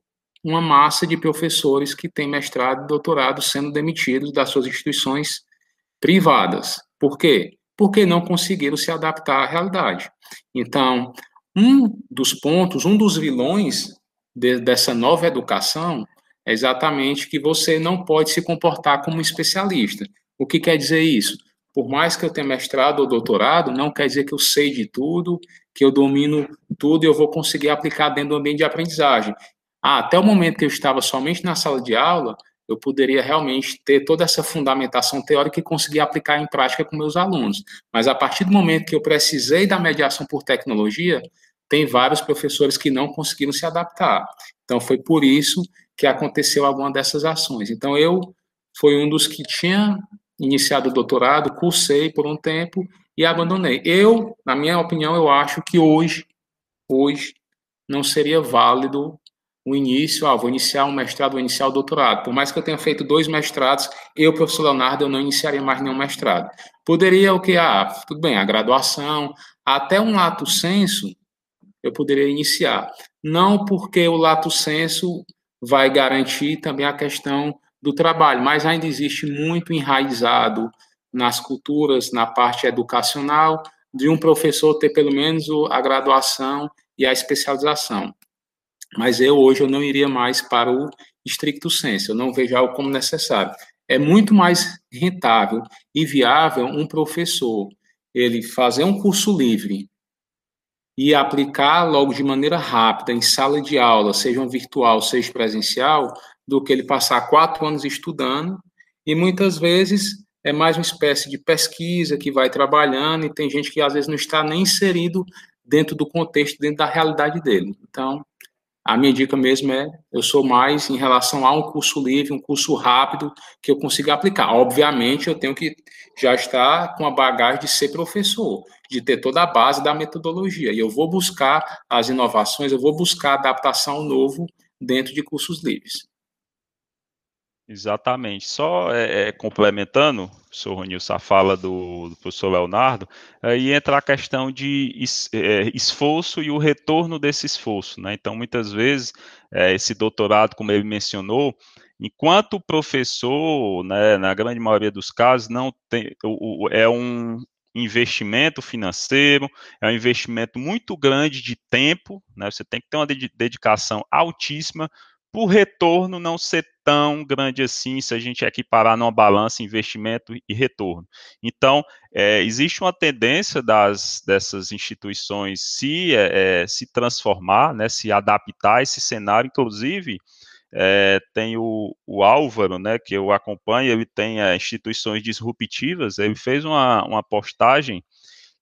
uma massa de professores que têm mestrado e doutorado sendo demitidos das suas instituições privadas. Por quê? Porque não conseguiram se adaptar à realidade. Então, um dos pontos, um dos vilões de, dessa nova educação é exatamente que você não pode se comportar como um especialista. O que quer dizer isso? Por mais que eu tenha mestrado ou doutorado, não quer dizer que eu sei de tudo, que eu domino tudo e eu vou conseguir aplicar dentro do ambiente de aprendizagem. Ah, até o momento que eu estava somente na sala de aula, eu poderia realmente ter toda essa fundamentação teórica e conseguir aplicar em prática com meus alunos. Mas a partir do momento que eu precisei da mediação por tecnologia, tem vários professores que não conseguiram se adaptar. Então foi por isso que aconteceu alguma dessas ações. Então eu fui um dos que tinha iniciado o doutorado, cursei por um tempo e abandonei. Eu, na minha opinião, eu acho que hoje, hoje não seria válido o início, ah, vou iniciar um mestrado, vou iniciar o doutorado. Por mais que eu tenha feito dois mestrados, eu, professor Leonardo, eu não iniciaria mais nenhum mestrado. Poderia o que? Ah, tudo bem, a graduação, até um lato senso, eu poderia iniciar. Não porque o lato senso vai garantir também a questão do trabalho, mas ainda existe muito enraizado nas culturas, na parte educacional, de um professor ter pelo menos a graduação e a especialização. Mas eu hoje eu não iria mais para o estricto senso, eu não vejo algo como necessário. É muito mais rentável e viável um professor ele fazer um curso livre e aplicar logo de maneira rápida em sala de aula, seja um virtual, seja presencial, do que ele passar quatro anos estudando e muitas vezes é mais uma espécie de pesquisa que vai trabalhando e tem gente que às vezes não está nem inserido dentro do contexto, dentro da realidade dele. Então, a minha dica mesmo é, eu sou mais em relação a um curso livre, um curso rápido que eu consiga aplicar. Obviamente, eu tenho que já estar com a bagagem de ser professor, de ter toda a base da metodologia. E eu vou buscar as inovações, eu vou buscar adaptação novo dentro de cursos livres. Exatamente. Só é, é, complementando, professor Ronilson, a fala do, do, professor Leonardo, aí entra a questão de es, é, esforço e o retorno desse esforço. Né? Então, muitas vezes, é, esse doutorado, como ele mencionou, enquanto o professor, né, na grande maioria dos casos, não tem, o, o, é um investimento financeiro, é um investimento muito grande de tempo, né? você tem que ter uma dedicação altíssima por retorno não ser tão grande assim se a gente equiparar numa balança investimento e retorno. Então, é, existe uma tendência das, dessas instituições se, é, é, se transformar, né, se adaptar a esse cenário, inclusive, é, tem o, o, Álvaro, né, que eu acompanho, ele tem é, instituições disruptivas, ele fez uma, uma postagem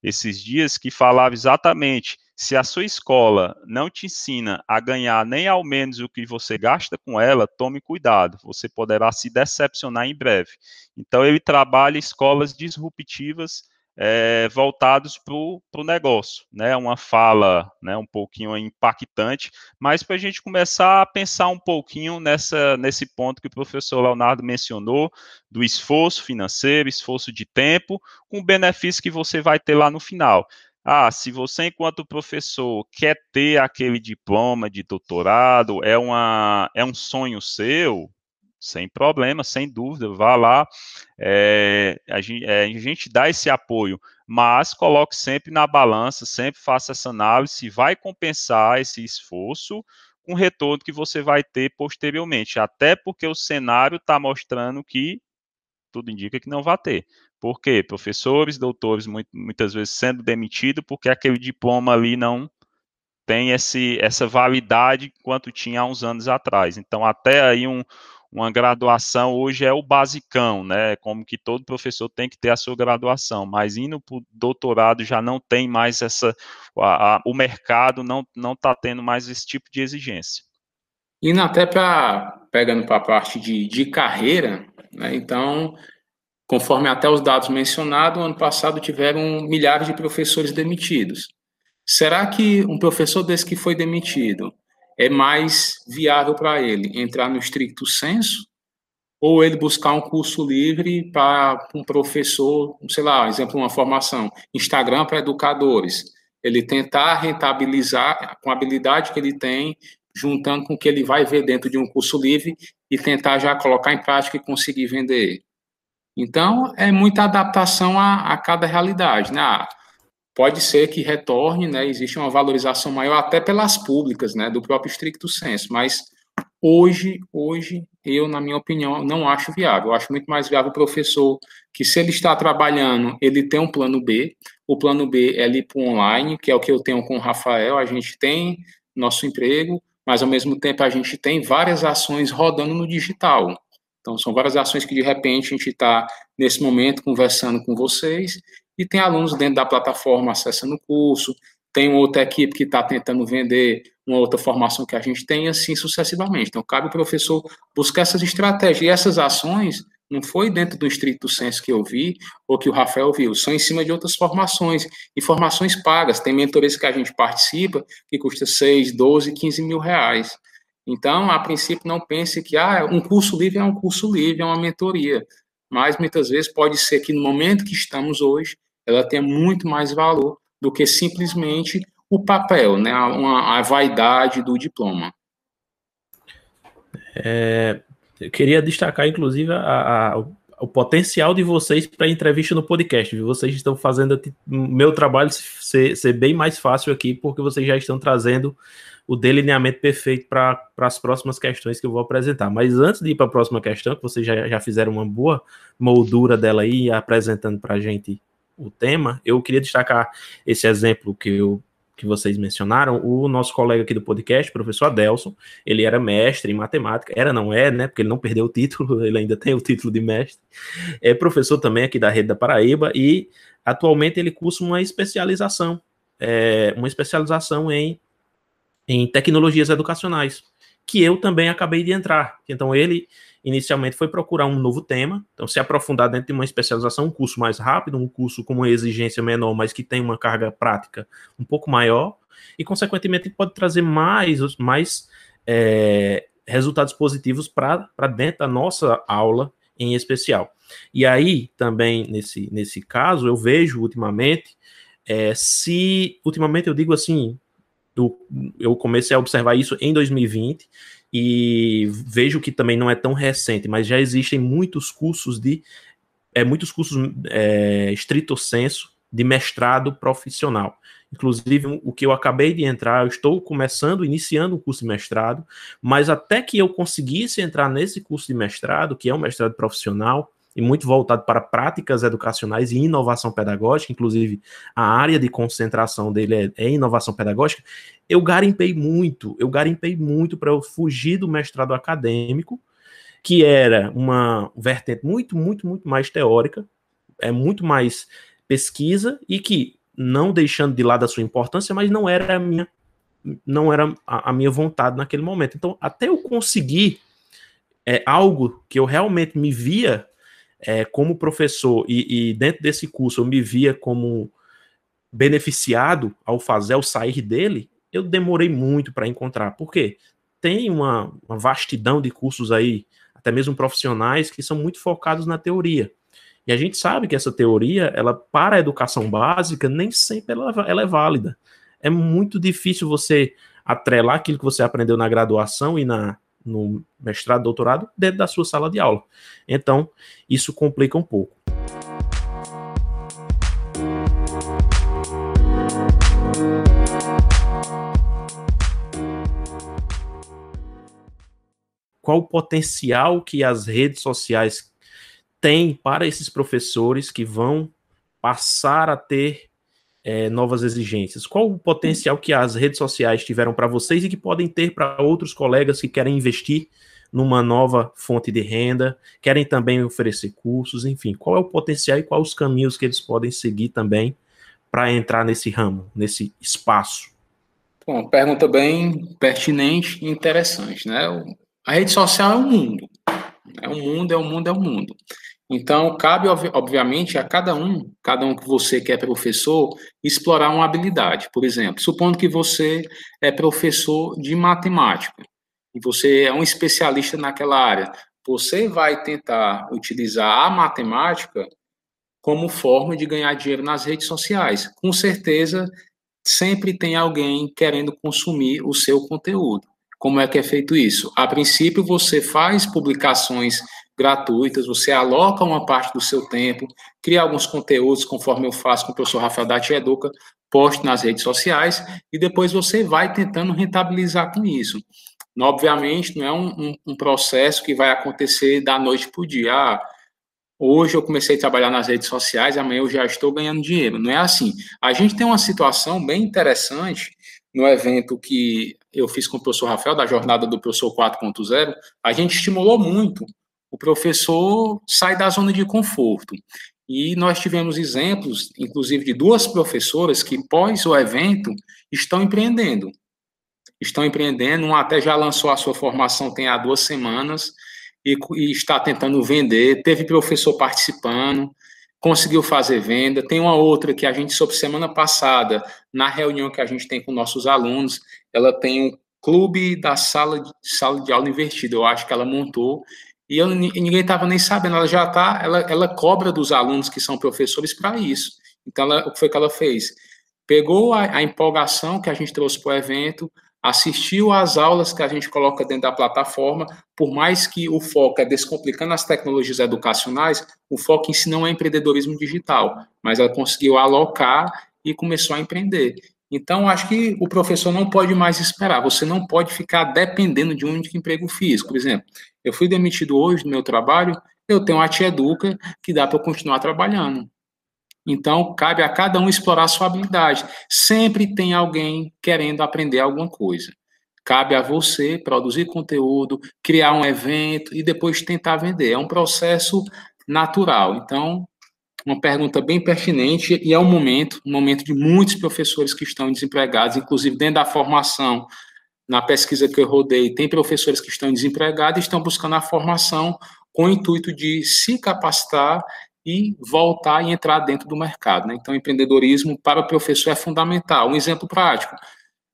esses dias que falava exatamente se a sua escola não te ensina a ganhar nem ao menos o que você gasta com ela, tome cuidado, você poderá se decepcionar em breve. Então, ele trabalha escolas disruptivas é, voltados para o negócio, né? Uma fala, né, um pouquinho impactante, mas para a gente começar a pensar um pouquinho nessa nesse ponto que o professor Leonardo mencionou do esforço financeiro, esforço de tempo, com o benefício que você vai ter lá no final. Ah, se você, enquanto professor, quer ter aquele diploma de doutorado, é, uma, é um sonho seu, sem problema, sem dúvida, vá lá, é, a, gente, é, a, gente, dá esse apoio, mas coloque sempre na balança, sempre faça essa análise, se vai compensar esse esforço com o retorno que você vai ter posteriormente, até porque o cenário está mostrando que tudo indica que não vai ter. Por quê? Professores, doutores, muitas vezes sendo demitidos porque aquele diploma ali não tem esse, essa validade quanto tinha há uns anos atrás. Então, até aí um, uma graduação hoje é o basicão, né? Como que todo professor tem que ter a sua graduação, mas indo para o doutorado já não tem mais essa, a, a, o mercado não está tendo mais esse tipo de exigência. Indo até para pegando para a parte de, de carreira, né? Então Conforme até os dados mencionados, ano passado tiveram milhares de professores demitidos. Será que um professor desse que foi demitido é mais viável para ele entrar no estricto senso ou ele buscar um curso livre para um professor, sei lá, exemplo, uma formação, Instagram para educadores, ele tentar rentabilizar com a habilidade que ele tem juntando com o que ele vai ver dentro de um curso livre e tentar já colocar em prática e conseguir vender. Então, é muita adaptação a, a cada realidade, né? Ah, pode ser que retorne, né? Existe uma valorização maior até pelas públicas, né? Do próprio estricto senso, mas hoje, hoje, eu, na minha opinião, não acho viável. Eu acho muito mais viável o professor que, se ele está trabalhando, ele tem um plano B. O plano B é ali para o online, que é o que eu tenho com o Rafael. A gente tem nosso emprego, mas ao mesmo tempo a gente tem várias ações rodando no digital. Então, são várias ações que de repente a gente está, nesse momento, conversando com vocês, e tem alunos dentro da plataforma acessando o curso, tem outra equipe que está tentando vender uma outra formação que a gente tem, assim sucessivamente. Então, cabe ao professor buscar essas estratégias. E essas ações não foi dentro do estrito senso que eu vi ou que o Rafael viu, são em cima de outras formações, e formações pagas. Tem mentorias que a gente participa que custa 6, 12, 15 mil reais. Então, a princípio, não pense que ah, um curso livre é um curso livre, é uma mentoria. Mas muitas vezes pode ser que no momento que estamos hoje, ela tenha muito mais valor do que simplesmente o papel, né, a, a vaidade do diploma. É, eu queria destacar, inclusive, a, a, o potencial de vocês para entrevista no podcast. Vocês estão fazendo o meu trabalho ser, ser, bem mais fácil aqui, porque vocês já estão trazendo o delineamento perfeito para as próximas questões que eu vou apresentar. Mas antes de ir para a próxima questão, que vocês já, já fizeram uma boa moldura dela aí, apresentando para a gente o tema, eu queria destacar esse exemplo que eu que vocês mencionaram, o nosso colega aqui do podcast, professor Adelson, ele era mestre em matemática, era, não é, né, porque ele não perdeu o título, ele ainda tem o título de mestre, é professor também aqui da Rede da Paraíba e atualmente ele cursa uma especialização, é, uma especialização em, em tecnologias educacionais, que eu também acabei de entrar, então ele inicialmente foi procurar um novo tema, então se aprofundar dentro de uma especialização, um curso mais rápido, um curso com uma exigência menor, mas que tem uma carga prática um pouco maior, e consequentemente pode trazer mais, mais é, resultados positivos para dentro da nossa aula em especial. E aí, também, nesse, nesse caso, eu vejo ultimamente, é, se, ultimamente eu digo assim, eu comecei a observar isso em 2020, e vejo que também não é tão recente, mas já existem muitos cursos de é, muitos cursos é, estrito senso de mestrado profissional. Inclusive, o que eu acabei de entrar, eu estou começando, iniciando o curso de mestrado, mas até que eu conseguisse entrar nesse curso de mestrado, que é um mestrado profissional, e muito voltado para práticas educacionais e inovação pedagógica, inclusive a área de concentração dele é, é inovação pedagógica, eu garimpei muito, eu garimpei muito para eu fugir do mestrado acadêmico, que era uma vertente muito, muito, muito mais teórica, é muito mais pesquisa e que não deixando de lado a sua importância, mas não era a minha não era a, a minha vontade naquele momento. Então, até eu conseguir é, algo que eu realmente me via é, como professor e, e, dentro desse curso eu me via como beneficiado ao fazer, ao sair dele, eu demorei muito para encontrar. Por quê? Tem uma, uma, vastidão de cursos aí, até mesmo profissionais, que são muito focados na teoria. E a gente sabe que essa teoria, ela para a educação básica, nem sempre ela, ela é válida. É muito difícil você atrelar aquilo que você aprendeu na graduação e na, no mestrado, doutorado, dentro da sua sala de aula. Então, isso complica um pouco. Qual o potencial que as redes sociais têm para esses professores que vão passar a ter é, novas exigências? Qual o potencial que as redes sociais tiveram para vocês e que podem ter para outros colegas que querem investir numa nova fonte de renda, querem também oferecer cursos, enfim, qual é o potencial e quais os caminhos que eles podem seguir também para entrar nesse ramo, nesse espaço? Bom, pergunta bem pertinente e interessante, né? A rede social é um mundo. É um mundo, é um mundo, é um mundo. Então, cabe, obviamente, a cada um, cada um que você que é professor, explorar uma habilidade. Por exemplo, supondo que você é professor de matemática e você é um especialista naquela área, você vai tentar utilizar a matemática como forma de ganhar dinheiro nas redes sociais. Com certeza, sempre tem alguém querendo consumir o seu conteúdo. Como é que é feito isso? A princípio, você faz publicações gratuitas, você aloca uma parte do seu tempo, cria alguns conteúdos, conforme eu faço com o professor Rafael Dati Educa, poste nas redes sociais, e depois você vai tentando rentabilizar com isso. Obviamente, não é um, um, um processo que vai acontecer da noite para o dia. Ah, hoje eu comecei a trabalhar nas redes sociais, amanhã eu já estou ganhando dinheiro. Não é assim. A gente tem uma situação bem interessante no evento que eu fiz com o professor Rafael, da jornada do professor 4.0, a gente estimulou muito o professor sair da zona de conforto. E nós tivemos exemplos, inclusive, de duas professoras que, pós o evento, estão empreendendo. Estão empreendendo, uma até já lançou a sua formação tem há duas semanas e, e está tentando vender. Teve professor participando, conseguiu fazer venda. Tem uma outra que a gente soube semana passada, na reunião que a gente tem com nossos alunos, ela tem um clube da sala de, sala de aula invertida, eu acho que ela montou, e, eu, ninguém estava nem sabendo, ela já está, ela, ela cobra dos alunos que são professores para isso. Então, ela, o que foi que ela fez? Pegou a, a empolgação que a gente trouxe para o evento, assistiu às aulas que a gente coloca dentro da plataforma, por mais que o foco é descomplicando as tecnologias educacionais, o foco em si não é empreendedorismo digital, mas ela conseguiu alocar e começou a empreender. Então, acho que o professor não pode mais esperar, você não pode ficar dependendo de um único emprego físico. Por exemplo, eu fui demitido hoje do meu trabalho, eu tenho a Tia Educa que dá para continuar trabalhando. Então, cabe a cada um explorar a sua habilidade. Sempre tem alguém querendo aprender alguma coisa. Cabe a você produzir conteúdo, criar um evento e depois tentar vender. É um processo natural. Então, uma pergunta bem pertinente e é um momento, um momento de muitos professores que estão desempregados, inclusive dentro da formação, na pesquisa que eu rodei, tem professores que estão desempregados e estão buscando a formação com o intuito de se capacitar e voltar e entrar dentro do mercado. Né? Então, empreendedorismo para o professor é fundamental. Um exemplo prático,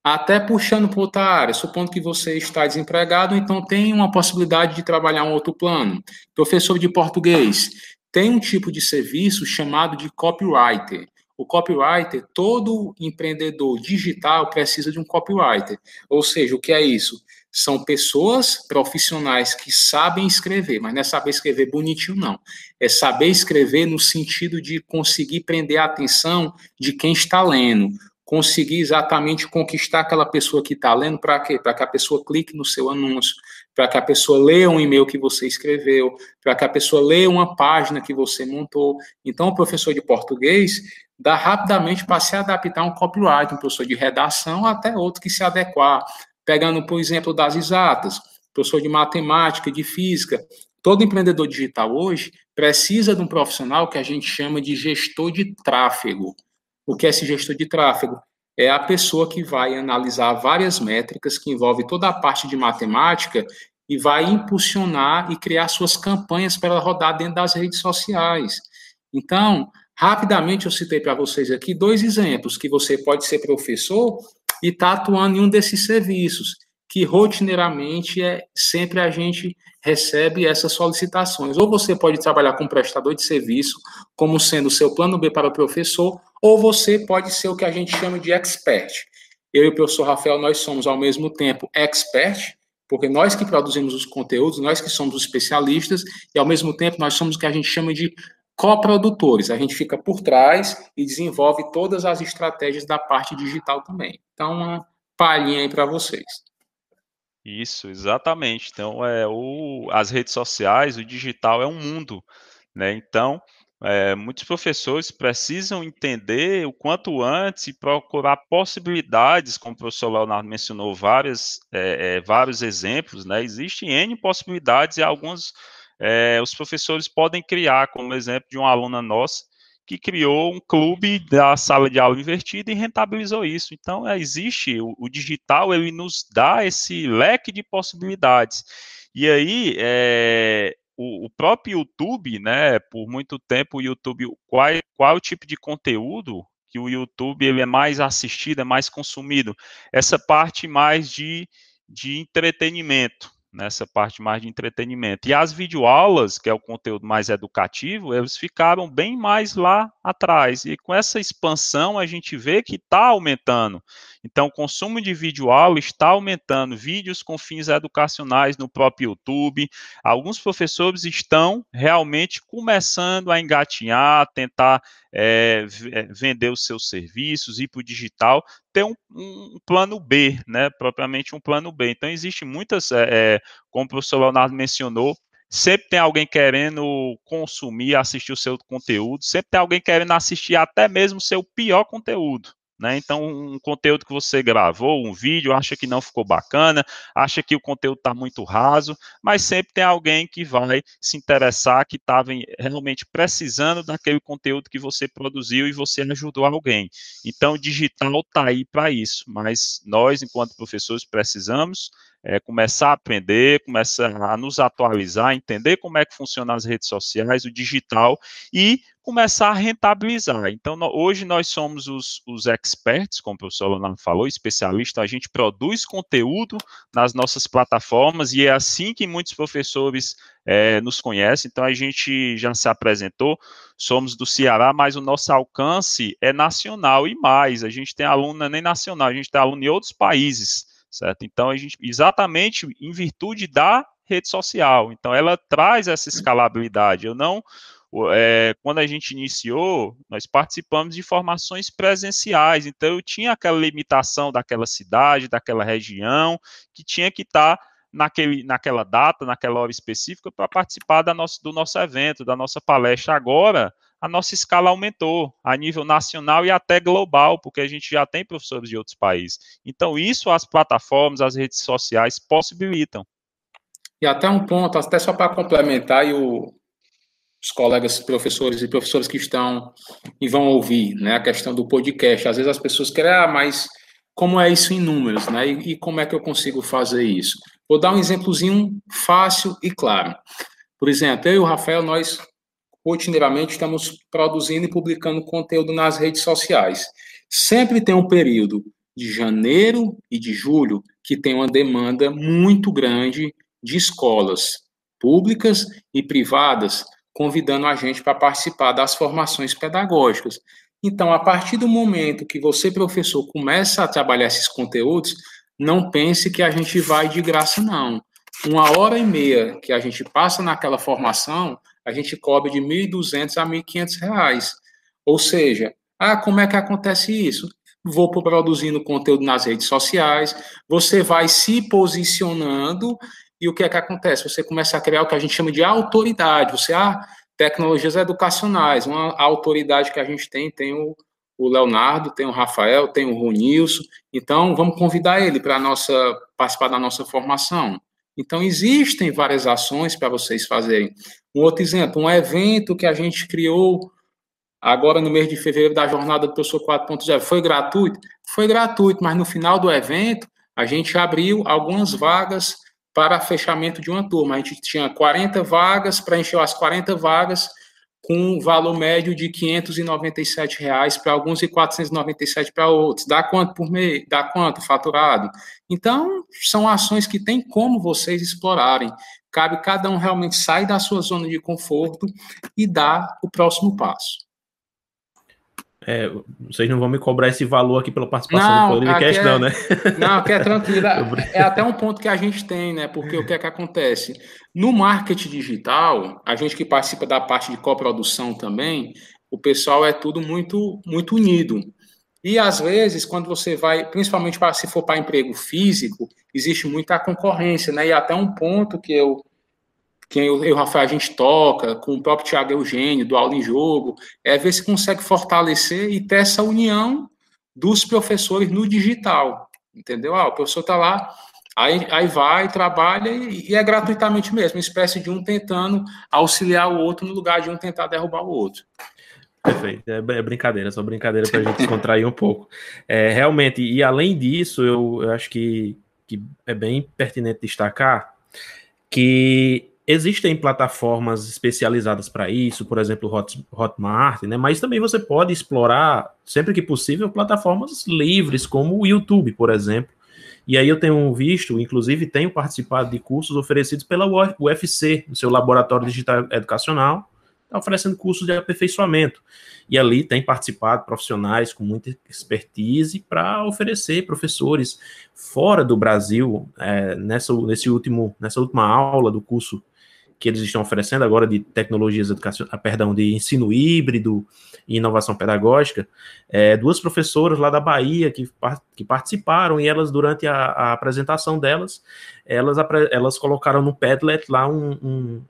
até puxando para outra área, supondo que você está desempregado, então tem uma possibilidade de trabalhar um outro plano. Professor de português, tem um tipo de serviço chamado de copywriter. O copywriter, todo empreendedor digital precisa de um copywriter. Ou seja, o que é isso? São pessoas profissionais que sabem escrever, mas não é saber escrever bonitinho, não. É saber escrever no sentido de conseguir prender a atenção de quem está lendo, conseguir exatamente conquistar aquela pessoa que está lendo, para quê? Para que a pessoa clique no seu anúncio, para que a pessoa leia um e-mail que você escreveu, para que a pessoa leia uma página que você montou. Então, o professor de português dá rapidamente para se adaptar a um copyright, um professor de redação, até outro que se adequar. Pegando, por exemplo, das exatas, professor de matemática, de física. Todo empreendedor digital hoje precisa de um profissional que a gente chama de gestor de tráfego. O que é esse gestor de tráfego? É a pessoa que vai analisar várias métricas que envolve toda a parte de matemática e vai impulsionar e criar suas campanhas para rodar dentro das redes sociais. Então, rapidamente eu citei para vocês aqui dois exemplos que você pode ser professor e está atuando em um desses serviços que rotineiramente é sempre a gente recebe essas solicitações. Ou você pode trabalhar com prestador de serviço, como sendo o seu plano B para o professor, ou você pode ser o que a gente chama de expert. Eu e o professor Rafael, nós somos ao mesmo tempo expert, porque nós que produzimos os conteúdos, nós que somos os especialistas, e ao mesmo tempo nós somos o que a gente chama de coprodutores. A gente fica por trás e desenvolve todas as estratégias da parte digital também. Então, uma palhinha aí para vocês. Isso, exatamente. Então, é o, as redes sociais, o digital é um mundo, né? Então, é, muitos professores precisam entender o quanto antes e procurar possibilidades, como o professor Leonardo mencionou várias, é, é, vários exemplos, né? Existem N possibilidades e alguns os professores podem criar, como exemplo de uma aluna nossa que criou um clube da sala de aula invertida e rentabilizou isso. Então, é, existe o, o, digital, ele nos dá esse leque de possibilidades. E aí, é, o, o, próprio YouTube, né, por muito tempo o YouTube, qual, qual o tipo de conteúdo que o YouTube ele é mais assistido, é mais consumido? Essa parte mais de, de entretenimento, nessa parte mais de entretenimento. E as videoaulas, que é o conteúdo mais educativo, eles ficaram bem mais lá atrás. E com essa expansão, a gente vê que está aumentando. Então, o consumo de vídeo está aumentando, vídeos com fins educacionais no próprio YouTube. Alguns professores estão realmente começando a engatinhar, tentar é, vender os seus serviços, ir para o digital, ter um, um, plano B, né? Propriamente um plano B. Então, existe muitas, é, como o professor Leonardo mencionou, sempre tem alguém querendo consumir, assistir o seu conteúdo, sempre tem alguém querendo assistir até mesmo o seu pior conteúdo. Né? Então, um conteúdo que você gravou, um vídeo, acha que não ficou bacana, acha que o conteúdo está muito raso, mas sempre tem alguém que vai se interessar, que estava realmente precisando daquele conteúdo que você produziu e você ajudou alguém. Então, o digital está aí para isso, mas nós, enquanto professores, precisamos é, começar a aprender, começar a nos atualizar, entender como é que funcionam as redes sociais, o digital e começar a rentabilizar. Então, no, hoje nós somos os, os experts, como o professor Leonardo falou, especialista, a gente produz conteúdo nas nossas plataformas e é assim que muitos professores é, nos conhecem. Então, a gente já se apresentou, somos do Ceará, mas o nosso alcance é nacional e mais. A gente tem aluno nem nacional, a gente tem aluno em outros países certo? Então, a gente, exatamente em virtude da rede social. Então, ela traz essa escalabilidade. Eu não, é, quando a gente iniciou, nós participamos de formações presenciais. Então, eu tinha aquela limitação daquela cidade, daquela região, que tinha que estar tá naquele, naquela data, naquela hora específica, para participar da nosso, do nosso evento, da nossa palestra. Agora, a nossa escala aumentou a nível nacional e até global, porque a gente já tem professores de outros países. Então, isso as plataformas, as redes sociais possibilitam. E até um ponto, até só para complementar, e o, os colegas professores e professores que estão e vão ouvir, né, a questão do podcast. Às vezes as pessoas querem, ah, mas como é isso em números, né? E, e como é que eu consigo fazer isso? Vou dar um exemplozinho fácil e claro. Por exemplo, eu e o Rafael, nós rotineiramente estamos produzindo e publicando conteúdo nas redes sociais. Sempre tem um período de janeiro e de julho que tem uma demanda muito grande de escolas públicas e privadas convidando a gente para participar das formações pedagógicas. Então, a partir do momento que você, professor, começa a trabalhar esses conteúdos, não pense que a gente vai de graça, não. Uma hora e meia que a gente passa naquela formação, a gente cobra de R$ 1.200 a R$ 1.500. Ou seja, ah, como é que acontece isso? Vou produzindo conteúdo nas redes sociais, você vai se posicionando e o que é que acontece? Você começa a criar o que a gente chama de autoridade. Você, ah, tecnologias educacionais, uma autoridade que a gente tem, tem o, o Leonardo, tem o Rafael, tem o Ronilson, então vamos convidar ele para nossa participar da nossa formação. Então existem várias ações para vocês fazerem. Um outro exemplo, um evento que a gente criou agora no mês de fevereiro da jornada do professor 4.0, foi gratuito? Foi gratuito, mas no final do evento a gente abriu algumas vagas para fechamento de uma turma. A gente tinha 40 vagas, preencheu as 40 vagas com um valor médio de 597 reais para alguns e 497 para outros. Dá quanto por mês? Dá quanto faturado? Então, são ações que tem como vocês explorarem. Cabe cada um realmente sair da sua zona de conforto e dar o próximo passo. É, vocês não vão me cobrar esse valor aqui pela participação não, do podcast, é, não, né? Não, aqui é tranquilo. É até um ponto que a gente tem, né? Porque o que é que acontece? No marketing digital, a gente que participa da parte de coprodução também, o pessoal é tudo muito, muito unido. E às vezes, quando você vai, principalmente para se for para emprego físico, existe muita concorrência, né? E até um ponto que eu quem eu e o Rafael a gente toca, com o próprio Thiago Eugênio, do Aula em Jogo, é ver se consegue fortalecer e ter essa união dos professores no digital, entendeu? Ah, o professor está lá, aí, aí vai, trabalha e, e, é gratuitamente mesmo, uma espécie de um tentando auxiliar o outro no lugar de um tentar derrubar o outro. Perfeito, é, é brincadeira, só brincadeira para a gente descontrair um pouco. É, realmente, e além disso, eu, eu acho que, que é bem pertinente destacar que Existem plataformas especializadas para isso, por exemplo, Hot, Hotmart, né? Mas também você pode explorar, sempre que possível, plataformas livres, como o YouTube, por exemplo. E aí eu tenho visto, inclusive tenho participado de cursos oferecidos pela UFC, o seu laboratório digital educacional, está oferecendo cursos de aperfeiçoamento. E ali tem participado profissionais com muita expertise para oferecer professores fora do Brasil, é, nessa, nesse último, nessa última aula do curso que eles estão oferecendo agora de tecnologias educacionais, ah, perdão, de ensino híbrido e inovação pedagógica, é, duas professoras lá da Bahia que, que participaram e elas, durante a, a apresentação delas, elas, elas colocaram no Padlet lá um, um,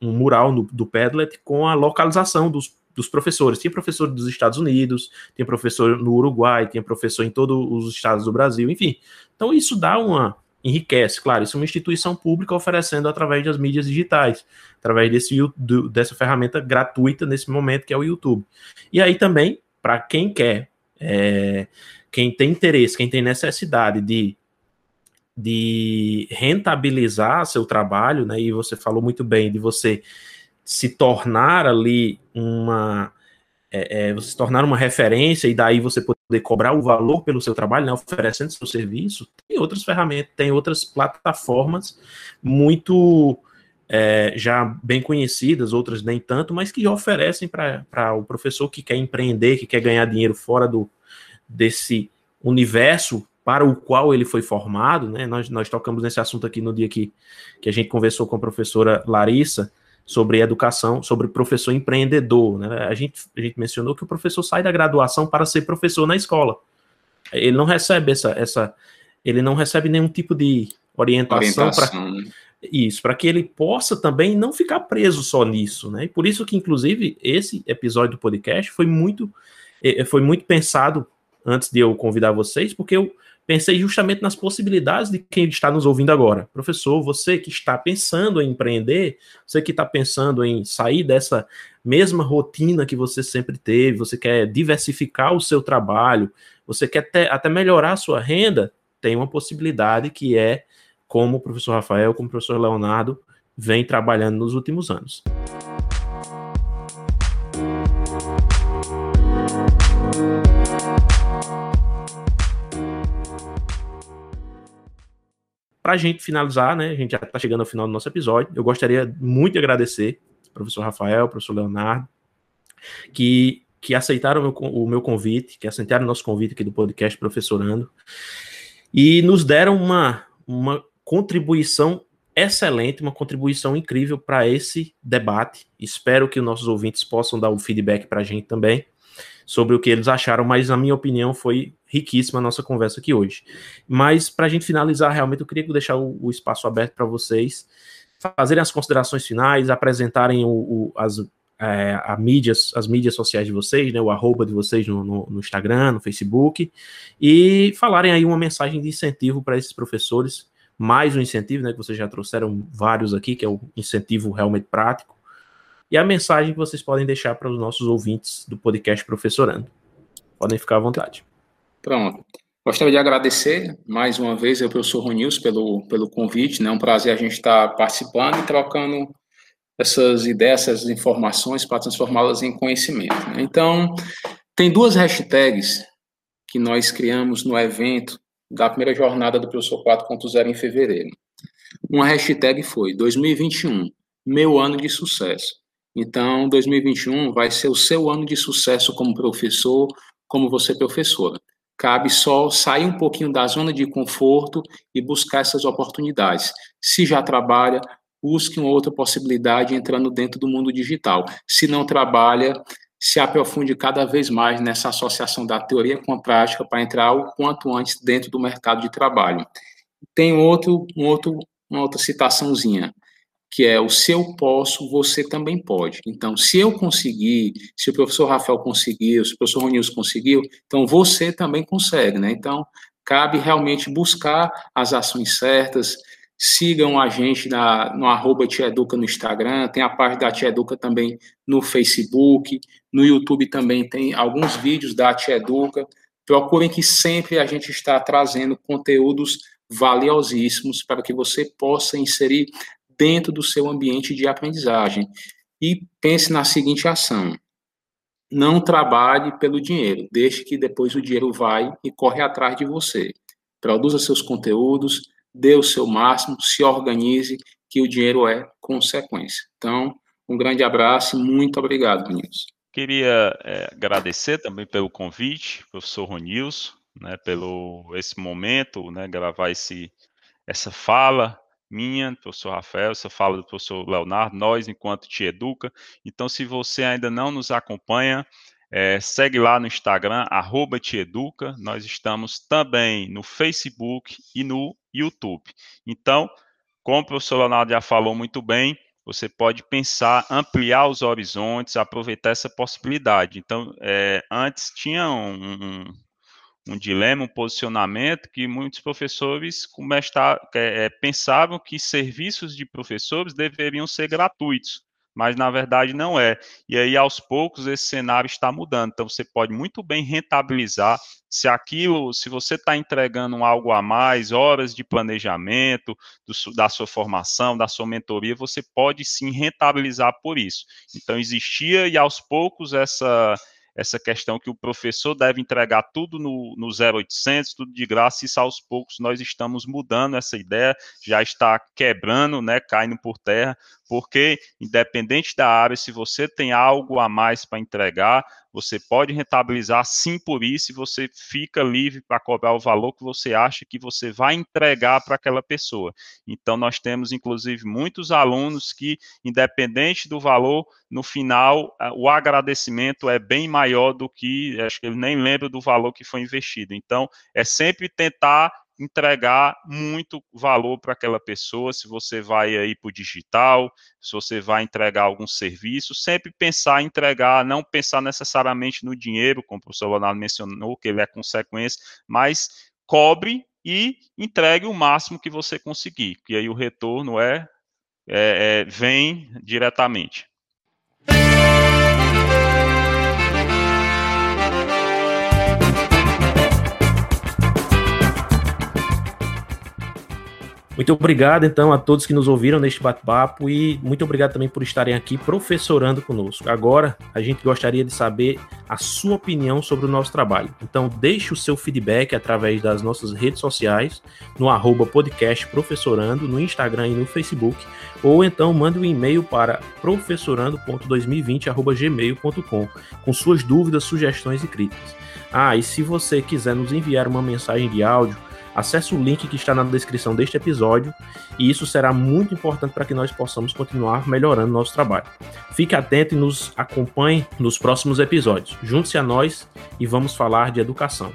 um mural no, do Padlet com a localização dos, dos professores. Tinha professor dos Estados Unidos, tem professor no Uruguai, tem professor em todos os estados do Brasil, enfim. Então isso dá uma enriquece, claro, isso é uma instituição pública oferecendo através das mídias digitais, através desse, do, dessa ferramenta gratuita nesse momento que é o YouTube. E aí também, para quem quer, é, quem tem interesse, quem tem necessidade de, de rentabilizar seu trabalho, né, e você falou muito bem de você se tornar ali uma é, é, você se tornar uma referência e daí você poder cobrar o valor pelo seu trabalho, né, oferecendo seu serviço, tem outras ferramentas, tem outras plataformas muito é, já bem conhecidas, outras nem tanto, mas que oferecem para o professor que quer empreender, que quer ganhar dinheiro fora do, desse universo para o qual ele foi formado, né? Nós, nós tocamos nesse assunto aqui no dia que, que a gente conversou com a professora Larissa, sobre educação, sobre professor empreendedor. Né? A, gente, a gente mencionou que o professor sai da graduação para ser professor na escola. Ele não recebe essa, essa ele não recebe nenhum tipo de orientação, para né? isso, para que ele possa também não ficar preso só nisso, né? E por isso que, inclusive, esse episódio do podcast foi muito, eh, foi muito pensado antes de eu convidar vocês, porque eu pensei justamente nas possibilidades de quem está nos ouvindo agora. Professor, você que está pensando em empreender, você que está pensando em sair dessa mesma rotina que você sempre teve, você quer diversificar o seu trabalho, você quer ter, até melhorar a sua renda, tem uma possibilidade que é como o professor Rafael, como o professor Leonardo vem trabalhando nos últimos anos. Para a gente finalizar, né? A gente já está chegando ao final do nosso episódio. Eu gostaria muito de agradecer ao professor Rafael, ao professor Leonardo, que, que aceitaram o meu, o meu convite, que aceitaram o nosso convite aqui do podcast Professorando, e nos deram uma, uma contribuição excelente, uma contribuição incrível para esse debate. Espero que os nossos ouvintes possam dar o feedback para a gente também sobre o que eles acharam, mas na minha opinião foi riquíssima a nossa conversa aqui hoje. Mas para a gente finalizar, realmente eu queria deixar o, o espaço aberto para vocês fazerem as considerações finais, apresentarem o, o, as, é, a mídias, as mídias sociais de vocês, né, o arroba de vocês no, no, no Instagram, no Facebook, e falarem aí uma mensagem de incentivo para esses professores, mais um incentivo, né, que vocês já trouxeram vários aqui, que é o incentivo realmente prático, e a mensagem que vocês podem deixar para os nossos ouvintes do podcast Professorando. Podem ficar à vontade. Pronto. Gostaria de agradecer mais uma vez ao professor Ronils pelo, pelo convite, né? É um prazer a gente estar participando e trocando essas ideias, essas informações para transformá-las em conhecimento. Né? Então, tem duas hashtags que nós criamos no evento da primeira jornada do professor 4.0 em fevereiro. Uma hashtag foi 2021, meu ano de sucesso. Então, 2021 vai ser o seu ano de sucesso como professor, como você professora. Cabe só sair um pouquinho da zona de conforto e buscar essas oportunidades. Se já trabalha, busque uma outra possibilidade entrando dentro do mundo digital. Se não trabalha, se aprofunde cada vez mais nessa associação da teoria com a prática para entrar o quanto antes dentro do mercado de trabalho. Tem outro, um outro, uma outra citaçãozinha que é o se eu posso, você também pode. Então, se eu conseguir, se o professor Rafael conseguiu, se o professor Ronils conseguiu, então você também consegue, né? Então, cabe realmente buscar as ações certas, sigam a gente na, no arroba Educa no Instagram, tem a parte da Tia Educa também no Facebook, no YouTube também tem alguns vídeos da Tia Educa. Procurem que sempre a gente está trazendo conteúdos valiosíssimos para que você possa inserir dentro do seu ambiente de aprendizagem. E pense na seguinte ação: não trabalhe pelo dinheiro, deixe que depois o dinheiro vai e corre atrás de você. Produza seus conteúdos, dê o seu máximo, se organize, que o dinheiro é consequência. Então, Um grande abraço, muito obrigado, Vinícius. Queria é, agradecer também pelo convite, professor Ronilson, né, pelo esse momento, né, gravar esse, essa fala minha, professor Rafael, essa fala do professor Leonardo, nós enquanto te educa. Então, se você ainda não nos acompanha, é, segue lá no Instagram, arroba te educa. Nós estamos também no Facebook e no YouTube. Então, como o professor Leonardo já falou muito bem, você pode pensar, ampliar os horizontes, aproveitar essa possibilidade. Então, é, antes tinha um, um, um, dilema, um posicionamento que muitos professores começaram, é, pensavam que serviços de professores deveriam ser gratuitos mas na verdade não é. E aí, aos poucos, esse cenário está mudando. Então, você pode muito bem rentabilizar se aquilo, se você está entregando algo a mais, horas de planejamento, do, da sua formação, da sua mentoria, você pode sim rentabilizar por isso. Então, existia e aos poucos essa essa questão que o professor deve entregar tudo no, no 0800, tudo de graça, isso aos poucos nós estamos mudando essa ideia, já está quebrando, né, caindo por terra, porque independente da área, se você tem algo a mais para entregar, você pode rentabilizar sim por isso e você fica livre para cobrar o valor que você acha que você vai entregar para aquela pessoa. Então, nós temos, inclusive, muitos alunos que, independente do valor, no final, o agradecimento é bem maior do que, acho que ele nem lembra do valor que foi investido. Então, é sempre tentar entregar muito valor para aquela pessoa, se você vai aí para o digital, se você vai entregar algum serviço, sempre pensar em entregar, não pensar necessariamente no dinheiro, como o professor Leonardo mencionou, que ele é consequência, mas cobre e entregue o máximo que você conseguir, que aí o retorno é, é, é vem diretamente. Muito obrigado, então, a todos que nos ouviram neste bate-papo e muito obrigado também por estarem aqui professorando conosco. Agora, a gente gostaria de saber a sua opinião sobre o nosso trabalho. Então, deixe o seu feedback através das nossas redes sociais, no arroba podcast professorando, no Instagram e no Facebook, ou então mande um e-mail para professorando.2020.gmail.com com suas dúvidas, sugestões e críticas. Ah, e se você quiser nos enviar uma mensagem de áudio, acesse o link que está na descrição deste episódio e isso será muito importante para que nós possamos continuar melhorando nosso trabalho. Fique atento e nos acompanhe nos próximos episódios. Junte-se a nós e vamos falar de educação.